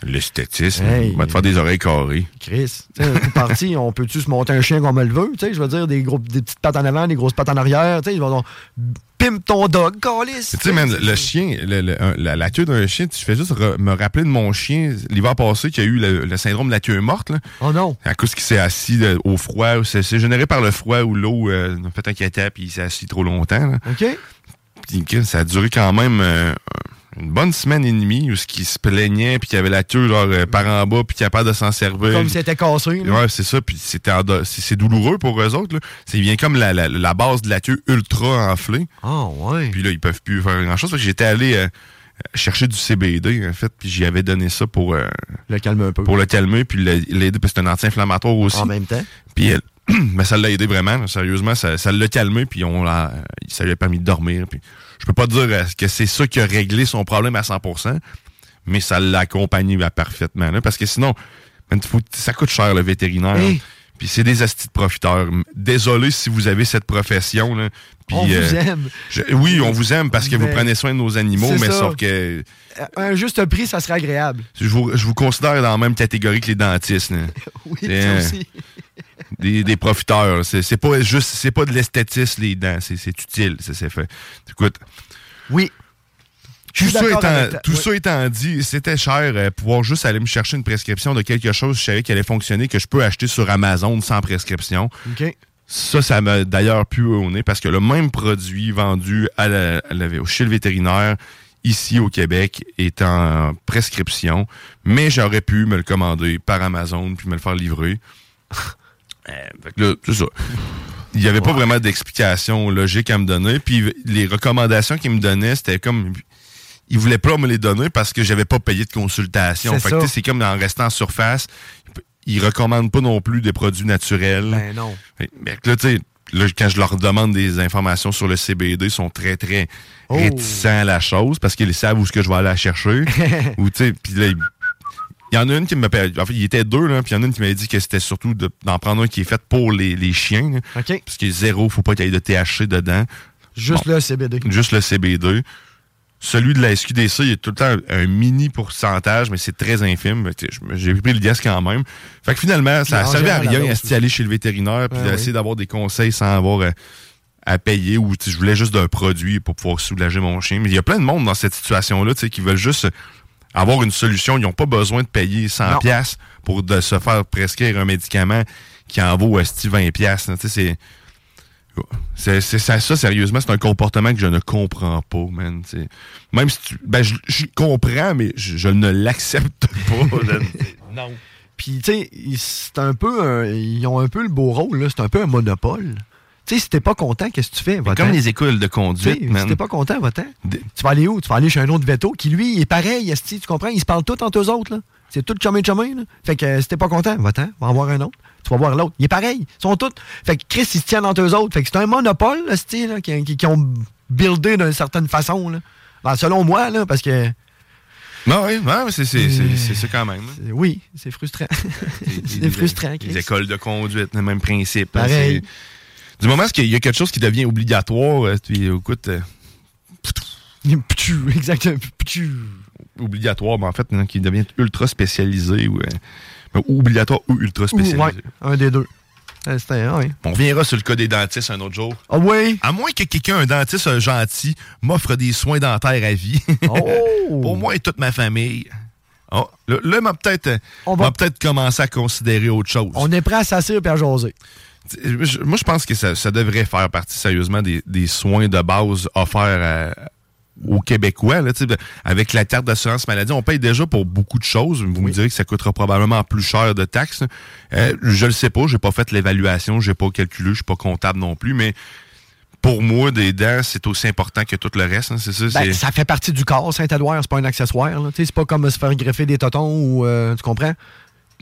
L'esthétisme. Hey. On va te faire des oreilles carrées. Chris, coup parti, on peut-tu se monter un chien comme on le veut? Tu sais, je veux dire, des, gros, des petites pattes en avant, des grosses pattes en arrière. Tu sais, ils vont- pimpe ton dog, calice. Tu sais, man, le chien, le- le- la, la queue d'un chien, tu fais juste me rappeler de mon chien l'hiver passé qui a eu le, le syndrome de la queue morte. Là, oh non! À cause qu'il s'est assis au froid. C'est c'est généré par le froid ou l'eau euh, fait un caca puis il s'est assis trop longtemps. là. OK. Que ça a duré quand même euh, une bonne semaine et demie où ce qui se plaignait puis qu'il avait la queue genre, euh, par en bas puis capable de s'en servir. Comme c'était cassé. là. Ouais, c'est ça. Puis c'était c'est douloureux pour eux autres. là. C'est bien comme la, la, la base de la queue ultra enflée. Ah ouais. Puis là, ils peuvent plus faire grand chose. J'étais allé euh, chercher du CBD, en fait, puis j'y avais donné ça pour le calmer un peu. Pour le calmer, puis l'aider, parce que c'est un anti-inflammatoire aussi. En même temps. Puis elle- mais ça l'a aidé vraiment, sérieusement, ça ça l'a calmé, puis on l'a, ça lui a permis de dormir. Puis je peux pas dire euh, que c'est ça qui a réglé son problème à 100%, mais ça l'a accompagné là, parfaitement, là, parce que sinon, ça coûte cher le vétérinaire. Puis c'est des astis de profiteurs. Désolé si vous avez cette profession. Là. On vous euh, aime. je- oui, on vous aime parce que vous prenez soin de nos animaux, mais ça. sauf que Un juste prix, ça serait agréable. je vous, je vous considère dans la même catégorie que les dentistes. là. Oui, ça euh, aussi. Des, des profiteurs. C'est c'est pas juste, c'est pas de l'esthétisme les dents, c'est c'est utile, ça c'est fait. Écoute. Oui. Tout ça, étant, tout oui. ça étant dit, c'était cher euh, pouvoir juste aller me chercher une prescription de quelque chose je savais qu'elle allait fonctionner, que je peux acheter sur Amazon sans prescription. OK. Ça, ça m'a d'ailleurs pu au nez parce que le même produit vendu à la- à la- chez le vétérinaire ici au Québec est en prescription, mais j'aurais pu me le commander par Amazon puis me le faire livrer. Euh, fait que là, c'est ça. Il n'y avait pas vraiment d'explication logique à me donner. Puis les recommandations qu'il me donnait, c'était comme. Il voulait pas me les donner parce que j'avais pas payé de consultation. C'est Fait que c'est comme en restant en surface. Ils recommandent pas non plus des produits naturels. Ben non. Mais là, tu sais, là, quand je leur demande des informations sur le CBD, ils sont très, très Oh. réticents à la chose parce qu'ils savent où ce que je vais aller la chercher. Ou, tu sais, puis là, ils- il y en a une qui me En fait, il y était deux, là, puis il y en a une qui m'avait dit que c'était surtout de- d'en prendre un qui est fait pour les, les chiens. là. OK. Parce que zéro, faut pas qu'il y ait de THC dedans. Juste Bon. le CBD. Juste le CBD. Celui de la SQDC, il y a tout le temps un, mini pourcentage, mais c'est très infime. J'ai pris le gaz quand même. Fait que finalement, ça en servait à rien à aller chez le vétérinaire puis Ouais, d'essayer oui. d'avoir des conseils sans avoir euh, à payer ou je voulais juste d'un produit pour pouvoir soulager mon chien. Mais il y a plein de monde dans cette situation-là qui veulent juste avoir une solution. Ils n'ont pas besoin de payer 100 Non. pièces pour de se faire prescrire un médicament qui en vaut esti 20 pièces. C'est c'est ça, ça, sérieusement, c'est un comportement que je ne comprends pas, man. Même si tu. Ben, je, je comprends, mais je, je ne l'accepte pas. non. Puis, tu sais, ils- c'est un peu. un- ils ont un peu le beau rôle, là. C'est un peu un monopole. Tu sais, si t'es pas content, qu'est-ce que tu fais? Comme les écoles de conduite, sais, man. Si t'es pas content, va-t'en. Tu vas aller où? Tu vas aller chez un autre veto qui, lui, il est pareil, tu comprends? Ils se parlent tous entre eux autres, là. C'est tout chumé chumé, là. Fait que euh, si t'es pas content, va-t'en, va en voir un autre. Tu vas voir l'autre. Il est pareil. Ils sont tous. Fait que Chris, ils se tiennent entre eux autres. Fait que c'est un monopole, là, esti, là, qui, qui, qui ont buildé d'une certaine façon, là. Ben, selon moi, là, parce que. Non, oui, ouais, c'est ça quand même. Euh, Oui, c'est frustrant. c'est frustrant. Les écoles de conduite, le même principe. Pareil. Du moment qu'il y a quelque chose qui devient obligatoire, euh, puis écoute. euh, Exactement. Obligatoire, mais en fait, non, qui devient ultra spécialisé ou. Euh, obligatoire ou ultra spécialisé. un des deux. Euh. On reviendra sur le cas des dentistes un autre jour. Ah oui? À moins que quelqu'un, un dentiste gentil, m'offre des soins dentaires à vie. Pour moi et toute ma famille. Oh, là, peut-être euh, m'a peut-être commencé à considérer autre chose. On est prêt à jaser. Tu- je- Moi, je pense que ça, ça devrait faire partie sérieusement des, des soins de base offerts à- aux Québécois. Là, avec la carte d'assurance maladie, on paye déjà pour beaucoup de choses. Vous me direz que ça coûtera probablement plus cher de taxes. Euh, je le sais pas, j'ai pas fait l'évaluation, j'ai pas calculé, je suis pas comptable non plus, mais pour moi, des dents, c'est aussi important que tout le reste. hein, c'est ça. Ben, ça fait partie du corps, Saint-Édouard, c'est pas un accessoire. C'est pas comme se faire greffer des totons ou. euh, tu comprends?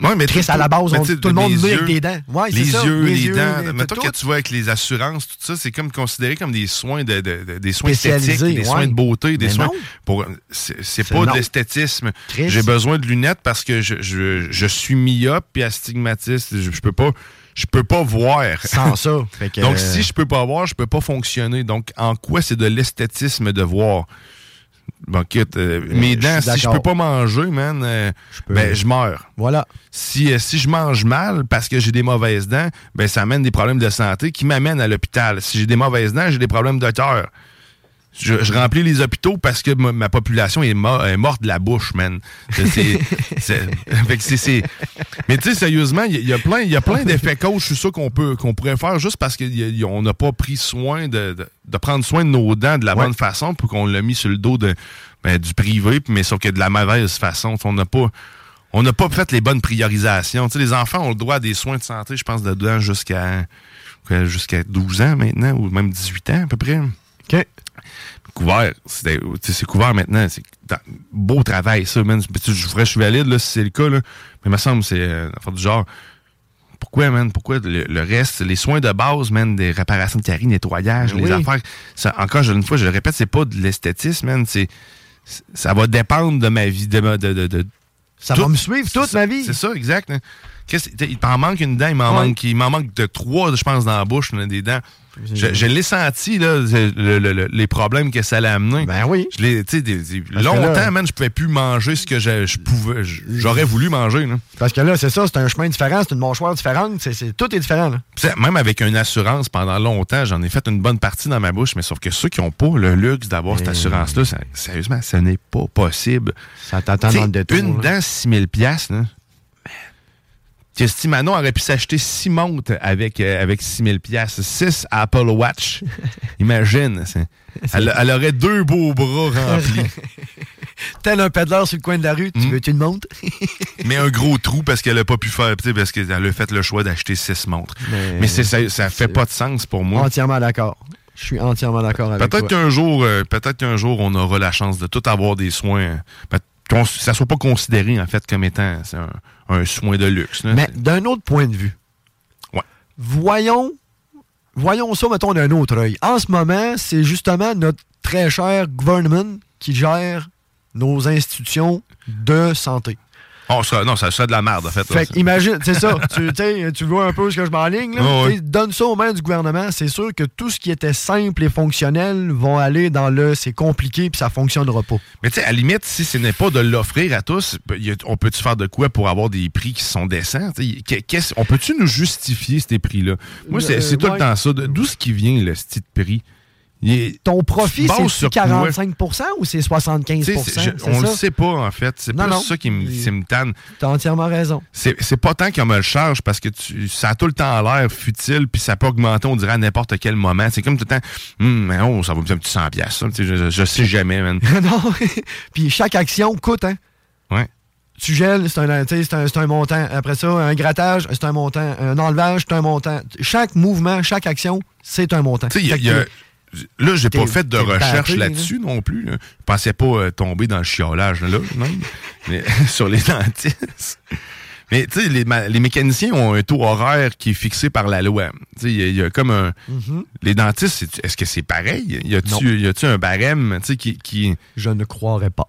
Ouais, mais Chris, à la base, mais on- tout le monde avec yeux- des dents. Ouais, c'est les ça, yeux, les dents. les- tout, que tout. tu vois avec les assurances, tout ça, c'est comme considéré comme des soins de, de- de- des soins esthétiques, des ouais. soins de beauté, des Mais soins pour. C'est pas non. de l'esthétisme. J'ai besoin de lunettes parce que je, je, je suis myope et astigmatiste. Je, je peux pas. Je peux pas voir. Sans ça. Fait que, Donc, euh, si je peux pas voir, je peux pas fonctionner. Donc, en quoi c'est de l'esthétisme de voir? Bon, écoute, euh, mes je dents, si je peux pas manger, man, euh, peux- ben, je meurs. Voilà. Si, euh, si je mange mal parce que j'ai des mauvaises dents, ben, ça amène des problèmes de santé qui m'amènent à l'hôpital. Si j'ai des mauvaises dents, j'ai des problèmes de cœur. Je, je remplis les hôpitaux parce que ma, ma population est, est morte de la bouche, man. C'est- c'est- c'est- fait que c'est- c'est- Mais tu sais, sérieusement, il y, a- il y a plein, il y a plein d'effets coach, je suis sûr qu'on peut qu'on pourrait faire juste parce qu'on n'a pas pris soin de, de, de prendre soin de nos dents de la bonne façon, puis qu'on l'a mis sur le dos de, ben, du privé, mais sauf que de la mauvaise façon. On n'a pas. On n'a pas fait les bonnes priorisations. Les enfants ont le droit à des soins de santé, je pense, de dents jusqu'à jusqu'à 12 ans maintenant, ou même 18 ans à peu près. OK. Couvert. C'est couvert maintenant. C'est beau travail, ça, man. Je ferais, je suis valide, là, si c'est le cas, là. Mais il me semble que c'est euh, du genre. Pourquoi, man? Pourquoi le, le reste, les soins de base, man, des réparations de caries, nettoyage, Mais les affaires. Ça, encore une fois, je le répète, c'est pas de l'esthétisme, man. C'est, ça va dépendre de ma vie, de, ma- de, de, de- Ça tout. va me suivre toute ma vie. C'est ça, exact. hein. Il t'en manque une dent, il m'en Ouais. manque, il m'en manque de trois, je pense, dans la bouche, des dents. Je, je l'ai senti, là, le- le- le- les problèmes que ça l'a amené. Ben oui. Je l'ai, des- des- longtemps, là- man, je pouvais plus manger ce que je, je pouvais, j'aurais voulu manger, là. Parce que là, c'est ça, c'est un chemin différent, c'est une mâchoire différente, c'est, c'est- tout est différent. Là. Même avec une assurance pendant longtemps, j'en ai fait une bonne partie dans ma bouche, mais sauf que ceux qui n'ont pas le luxe d'avoir cette assurance-là, sérieusement, ce n'est pas possible. Ça t'attend dans le détour. Une dent, 6 000 piastres, là. Christy Manon aurait pu s'acheter 6 montres avec, euh, avec 6 000 piastres. 6 Apple Watch. Imagine. Elle, elle aurait deux beaux bras remplis. Tel un pédaleur sur le coin de la rue, Hmm? tu veux une montre? mais un gros trou parce qu'elle a pas pu faire, parce qu'elle a fait le choix d'acheter 6 montres. Mais- ça, ça fait pas de sens pour moi. Entièrement d'accord. Je suis entièrement d'accord avec Peut-être toi. qu'un jour, euh, peut-être qu'un jour, on aura la chance de tout avoir des soins. euh, ça soit pas considéré en fait comme étant un, un soin de luxe. là. Mais d'un autre point de vue, Ouais. voyons, voyons ça, mettons, d'un autre œil. En ce moment, c'est justement notre très cher gouvernement qui gère nos institutions de santé. Oh, ça, non, ça serait de la merde, en fait. Fait que imagine, c'est ça. tu, tu vois un peu ce que je m'enligne. ouais. T'sais, Donne ça aux mains du gouvernement. C'est sûr que tout ce qui était simple et fonctionnel vont aller dans le c'est compliqué puis ça fonctionnera pas. Mais tu sais, à la limite, si ce n'est pas de l'offrir à tous, on peut-tu faire de quoi pour avoir des prix qui sont décents? On peut-tu nous justifier ces prix-là? Moi, c'est Euh, tout ouais. le temps ça. D'où ce qui vient, le style de prix? Est- Ton profit, c'est sur 45% ou c'est 75 Tu sais, c'est- je- on le sait pas, en fait. C'est non. ça qui me, qui me tanne. T'as entièrement raison. C'est pas tant qu'on me le charge parce que tu, ça a tout le temps l'air futile puis ça peut augmenter, on dirait, à n'importe quel moment. C'est comme tout le temps, Hum, mais oh, ça va me faire un petit 100 piastres, ça. Tu je, je sais jamais, man. non. Puis chaque action coûte, hein? Ouais. Tu gèles, c'est un, tu un, un montant. Après ça, un grattage, c'est un montant. Un enlevage, c'est un montant. Chaque mouvement, chaque action, c'est un montant. Tu sais, il y a- y Là, j'ai pas fait de recherche là-dessus non plus. là. Je pensais pas euh, tomber dans le chiolage là, non? Mais, sur les dentistes. Mais tu sais, les, mécaniciens ont un taux horaire qui est fixé par la loi. Tu sais, il y, a- il y a comme un. Mhm. Les dentistes, est-ce que c'est pareil? Y a-tu un barème qui, qui. Je ne croirais pas.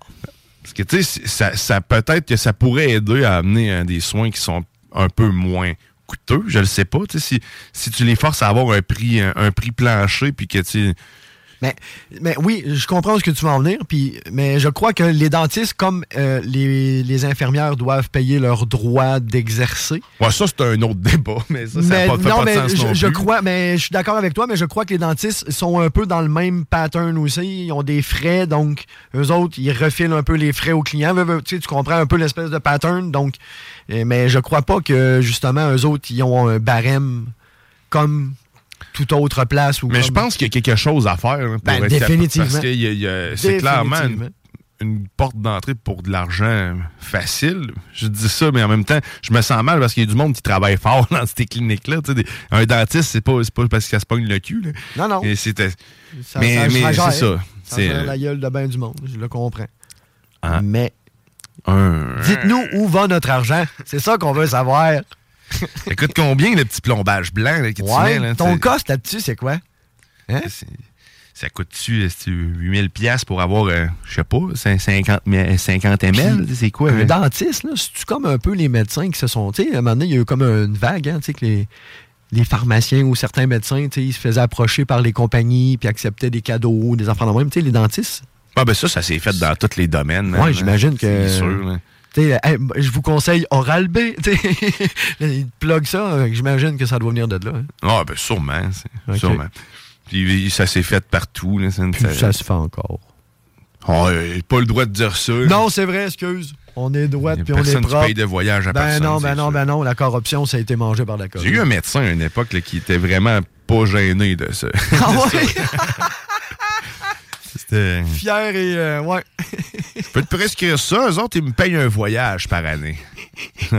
Parce que tu sais, ça, ça peut-être que ça pourrait aider à amener euh, des soins qui sont un peu moins coûteux. Je le sais pas. Tu sais, si, si tu les forces à avoir un prix, un, un prix plancher, puis que tu. Mais, mais oui, je comprends ce que tu veux en venir, puis, mais je crois que les dentistes, comme euh, les, les infirmières, doivent payer leur droit d'exercer. Ouais, ça, c'est un autre débat, mais ça, ça Mais n'a pas, fait non, pas de mais sens je, non je plus. crois, mais je suis d'accord avec toi, mais je crois que les dentistes sont un peu dans le même pattern aussi. Ils ont des frais, donc eux autres, ils refilent un peu les frais aux clients. Tu, sais, tu comprends un peu l'espèce de pattern, donc. Mais je crois pas que justement eux autres, ils ont un barème comme toute autre place. Ou Mais je pense qu'il y a quelque chose à faire. hein, pour Ben, être définitivement. Parce que c'est clairement une, porte d'entrée pour de l'argent facile. Je dis ça, mais en même temps, je me sens mal parce qu'il y a du monde qui travaille fort dans ces cliniques-là. Un dentiste, c'est pas, pas parce qu'il se pogne le cul. là. Non, non. Et c'était- Ça- mais c'est ça. Ça la gueule de bien du monde, je le comprends. Ah. Mais un- dites-nous où va notre argent. C'est ça qu'on veut savoir. Ça coûte combien le petit plombage blanc là, que tu mets? Là, ton cost là-dessus, c'est quoi? Hein? C'est- Ça coûte-tu euh, c'est 8000 pièces pour avoir, euh, je sais pas, cin- 50, mi- 50 ml? C'est quoi? Un là? dentiste, là, c'est-tu comme un peu les médecins qui se sont. Tu sais, à un moment donné, il y a eu comme une vague, hein, tu sais, que les, les pharmaciens ou certains médecins, tu sais, ils se faisaient approcher par les compagnies puis acceptaient des cadeaux, des enfants de même. Tu sais, les dentistes. Ah, ben ça, ça s'est fait dans tous les domaines. Ouais, man, j'imagine hein. que- C'est sûr. là. Tu sais, hey, je vous conseille Oral B. Ils te pluguent ça, euh, j'imagine que ça doit venir de là. hein. Ah, ben sûrement. c'est- Ok. sûrement. Puis ça s'est fait partout. Là, ça, Ça se fait encore. Oh, pas le droit de dire ça. Non, c'est vrai, excuse. On est droite puis on est personne propre. paye de voyage à ben personne, non, ben non, ben non. La corruption, ça a été mangé par la J'ai corruption. eu un médecin à une époque là, qui était vraiment pas gêné de ça. Ah ouais? C'était. Fier et... euh, ouais. Je peux te prescrire ça. Eux autres, ils me payent un voyage par année.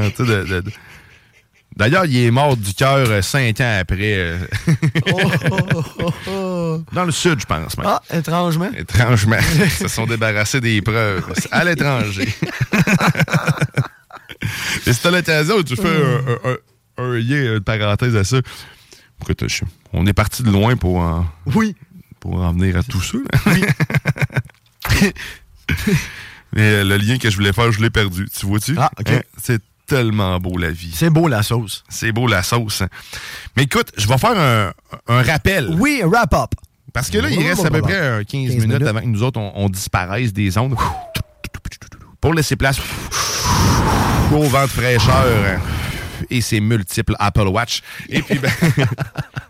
D'ailleurs, il est mort du cœur euh, cinq ans après. euh, Dans le sud, je pense. même. Ah, étrangement. Étrangement. Ils se sont débarrassés des preuves. À l'étranger. Et si t'as l'occasion, tu fais un, un- un- une parenthèse à ça. Écoute, on est parti de loin pour en, oui. Pour en venir à ça. là. Mais euh, le lien que je voulais faire, je l'ai perdu. Tu vois-tu? Ah, OK. Hein? C'est tellement beau la vie. C'est beau la sauce. C'est beau la sauce. Mais écoute, je vais faire un, un rappel. Oui, un wrap-up. Parce que là, il reste à peu près euh, 15, 15 minutes, minutes. avant que nous autres, on, on disparaisse des ondes. Pour laisser place au vent de fraîcheur euh, et ses multiples Apple Watch. Et puis, ben,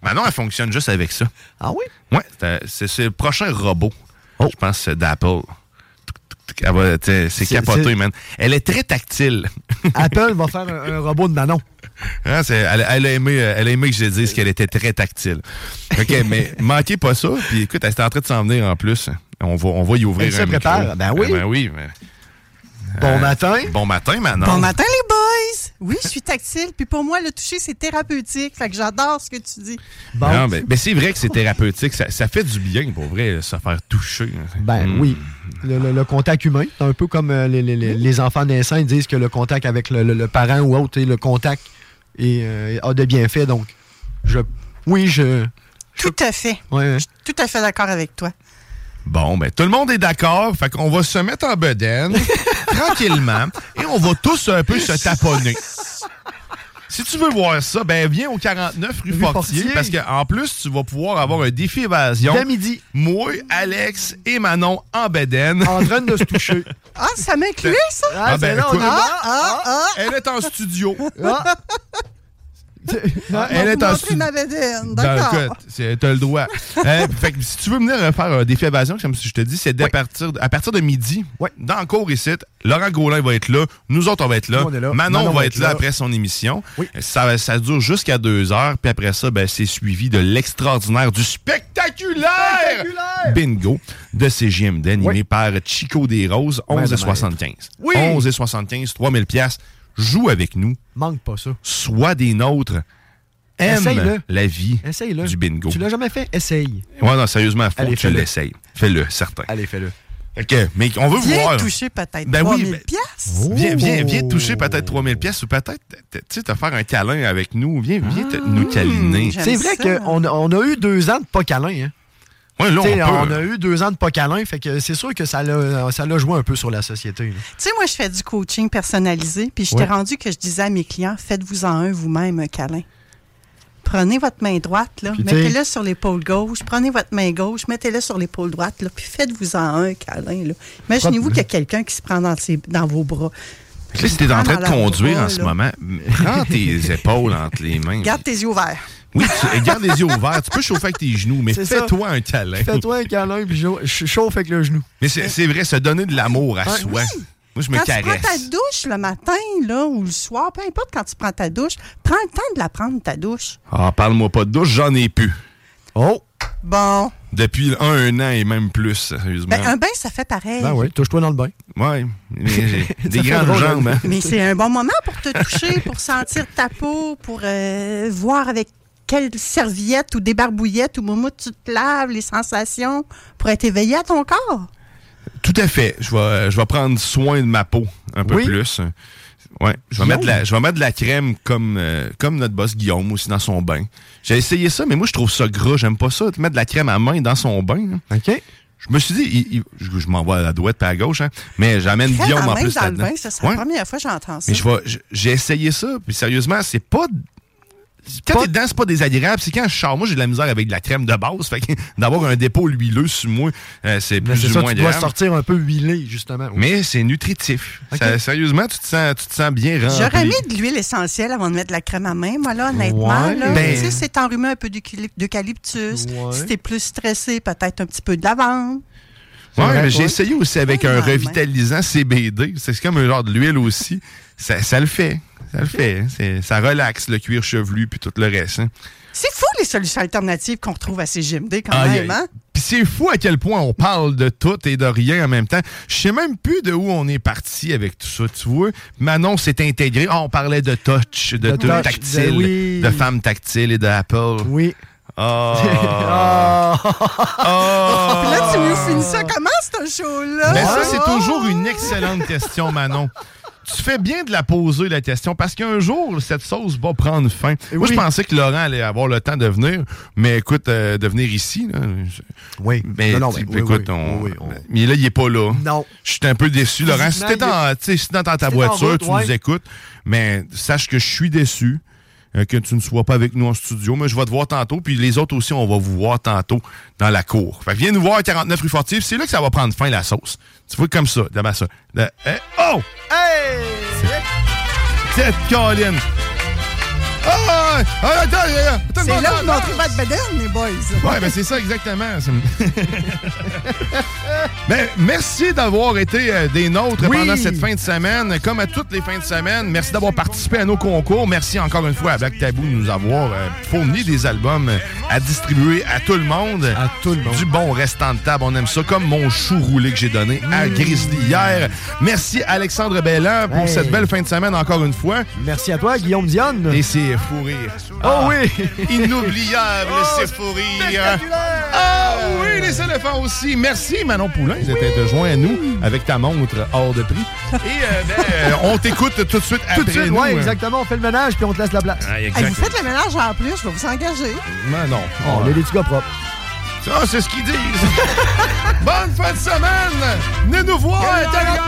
maintenant, elle fonctionne juste avec ça. Ah oui? Ouais, c'est- le prochain robot, Oh. je pense, d'Apple. Elle va- t'sais, C'est capoté, man. Elle est très tactile. Apple va faire un, un robot de Manon. Hein, c'est- elle, elle a aimé, euh, elle a aimé que je dise qu'elle était très tactile. OK, mais manquez pas ça. Puis écoute, elle est en train de s'en venir en plus. On va, on va y ouvrir Elle se un micro. prépare. Ben oui. Ben oui. mais- Bon Euh, matin. Bon matin, Manon. Bon matin, les boys! Oui, je suis tactile, puis pour moi, le toucher, c'est thérapeutique. Fait que j'adore ce que tu dis. Non, ben, ben, c'est vrai que c'est thérapeutique. Ça, ça fait du bien, pour vrai, se faire toucher. Ben Mm. oui. Le, le- le contact humain, c'est un peu comme euh, les, les- les- les enfants naissants ils disent que le contact avec le, le- le parent ou autre, et le contact est, euh, a de bienfaits. Donc, je, oui, je. Tout à fait. Ouais, ouais. Tout à fait d'accord avec toi. Bon, ben, tout le monde est d'accord. Fait qu'on va se mettre en bedaine, tranquillement, et on va tous un peu se taponner. Si tu veux voir ça, ben viens au 49 rue Rue Fortier, Fortier. parce qu'en plus, tu vas pouvoir avoir un défi évasion. Midi. Moi, Alex et Manon en bedaine. En train de se toucher. Ah, ça m'inclut, ça? Ah, ben, écoute, ah, ah, ah. elle est en studio. Ah, elle est en ma Ben, D'accord. c'est- t'as le droit. Euh, fait que si tu veux venir euh, faire un défi évasion, comme je te dis, c'est partir, à partir de midi. Dans le cours ici, Laurent Gaulin va être là. Nous autres, on va être là. Manon, va être là, après son émission. Ça, ça dure jusqu'à deux heures. Puis après ça, ben, c'est suivi de l'extraordinaire, du spectaculaire, bingo de CGMD, animé par Chico Des Roses, Ouais, 11 et de 75. Oui. 11 et 75, 3000 pièces. Joue avec nous. Manque pas ça. Sois des nôtres. Aime Essaye-le. la vie Essaye-le. du bingo. Tu l'as jamais fait? Essaye. Ouais, non, sérieusement, faut Allez, que tu fais-le. l'essayes. Fais-le, certain. Allez, fais-le. OK, mais on veut Viens voir. toucher peut-être Ben oui, 3000 ben- piastres. Viens, viens, viens toucher peut-être 3000 pièces ou peut-être tu sais, te faire un câlin avec nous. Viens, viens te- nous câliner. C'est vrai qu'on a, on a eu deux ans de pas câlin. Hein? Ouais, là, on on a eu deux ans de pas câlin, fait que c'est sûr que ça l'a ça l'a joué un peu sur la société. Tu sais, moi, je fais du coaching personnalisé, puis je t'ai Ouais. rendu que je disais à mes clients, faites-vous-en un vous-même, un câlin. Prenez votre main droite, mettez-le sur l'épaule gauche. Prenez votre main gauche, mettez-le sur l'épaule droite, là, puis faites-vous-en un câlin. là. Imaginez-vous qu'il y a quelqu'un qui se prend dans, ses- dans vos bras. Tu sais, si t'es en train de conduire en ce là. moment, prends tes épaules entre les mains. Garde tes yeux ouverts. Oui, tu, garde les yeux ouverts. Tu peux chauffer avec tes genoux, mais fais-toi un câlin. Fais-toi un câlin, puis ch- chauffe avec le genou. Mais c'est vrai, se donner de l'amour à Ouais. soi. Moi, je me Quand tu prends caresse. ta douche le matin là, ou le soir, peu importe quand tu prends ta douche, prends le temps de la prendre, ta douche. Ah, parle-moi pas de douche, j'en ai plus. Oh! Bon. Depuis un, un an et même plus, sérieusement. Ben, un bain, ça fait pareil. Ben oui, touche-toi dans le bain. J'ai Des grandes drôle, hein. jambes, hein. Mais c'est un bon moment pour te toucher, pour sentir ta peau, pour euh, voir avec quelle serviette ou débarbouillette ou moumoute tu te laves, les sensations, pour être éveillé à ton corps? Tout à fait. Je vais, je vais prendre soin de ma peau un peu Oui. plus. Ouais. Je vais, mettre de la, je vais mettre de la crème comme, euh, comme notre boss Guillaume aussi dans son bain. J'ai essayé ça, mais moi, je trouve ça gras. J'aime pas ça, de mettre de la crème à main dans son bain. là. OK. Je me suis dit, il- il- je, je m'envoie à la douette pas à gauche, hein, mais j'amène Crème Guillaume à en main plus dans le là-dedans. c'est Ouais. la première fois que j'entends ça. Mais je vais- je- j'ai essayé ça, puis sérieusement, c'est pas. Quand t'es dedans, c'est pas désagréable. C'est quand je sors. Moi, j'ai de la misère avec de la crème de base. Fait que d'avoir un dépôt huileux sur moi, euh, c'est plus c'est ou ça, moins tu dois sortir un peu huilé, justement. Mais c'est nutritif. Ça- sérieusement, tu te sens, tu te sens bien rempli. J'aurais mis de l'huile essentielle avant de mettre de la crème à main, moi, là, honnêtement. Ouais. là. Ben- Tu sais, c'est enrhumé un peu d'eucalyp- d'eucalyptus. Ouais. Si t'es plus stressé, peut-être un petit peu de lavande. Ouais, vrai, mais j'ai essayé aussi avec un revitalisant CBD. C'est comme un genre de l'huile aussi. Ça, ça le fait. Ça le fait. hein. Ça relaxe le cuir chevelu puis tout le reste. hein. C'est fou, les solutions alternatives qu'on retrouve à CGMD quand même, hein? Puis c'est fou à quel point on parle de tout et de rien en même temps. Je sais même plus de où on est parti avec tout ça, tu vois. Manon s'est intégré. Ah, on parlait de touch, de, De touch, tactile, de oui. de femmes tactiles et d'Apple. Oui. Oh. Ah. Oh. Puis là, tu nous finis ça comment, ce show-là? Mais ça, c'est Oh! toujours une excellente question, Manon. Tu fais bien de la poser, la question, parce qu'un jour, cette sauce va prendre fin. Moi, je pensais que Laurent allait avoir le temps de venir, mais écoute, euh, de venir ici, là, Oui. mais Non, oui, écoute, oui, on- mais là, il est pas là. Non. Je suis un peu déçu, Laurent. Si t'es Physiquement, dans, tu t'es dans ta voiture, route, tu ouais. nous écoutes, mais sache que je suis déçu. Euh, que tu ne sois pas avec nous en studio, mais je vais te voir tantôt, puis les autres aussi, on va vous voir tantôt dans la cour. Fait que viens nous voir à 49 rue puis c'est là que ça va prendre fin, la sauce. Tu vois comme ça, d'abord ça. Eh, oh! Hey! Tête Colin! Ah! ah, attends, attends, attends, C'est là que vous montrez votre bedaine, les boys. Ouais, ben c'est ça exactement. Ben, merci d'avoir été euh, des nôtres Oui. pendant cette fin de semaine. Comme à toutes les fins de semaine, merci d'avoir participé à nos concours. Merci encore une fois à Black Tabou de nous avoir euh, fourni des albums euh, à distribuer à tout le monde. À tout le monde. Du bon restant de table, on aime ça. Comme mon chou roulé que j'ai donné à Grizzly hier. Merci Alexandre Bellan pour Hey. cette belle fin de semaine encore une fois. Merci à toi, Guillaume Dionne. Et c'est fou rire. Oh oui! Inoubliable, c'est fou rire. Ah oui, les éléphants aussi. Merci Manon Poulain d'être joint à nous avec ta montre hors de prix. Et euh, ben, euh, on t'écoute tout de suite après Tout de suite, ouais, euh. exactement. On fait le ménage puis on te laisse la place. Ah, Hey, vous faites le ménage en plus, je vais vous engager. Mais non. On est des petits gars propres. Ça, c'est ce qu'ils disent. Bonne fin de semaine. Venez nous voir à 49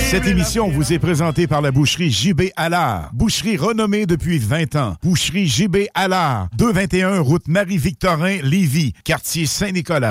Cette émission vous est présentée par la boucherie JB Allard. Boucherie renommée depuis 20 ans. Boucherie JB Allard. 221 route Marie-Victorin, Lévis, quartier Saint-Nicolas.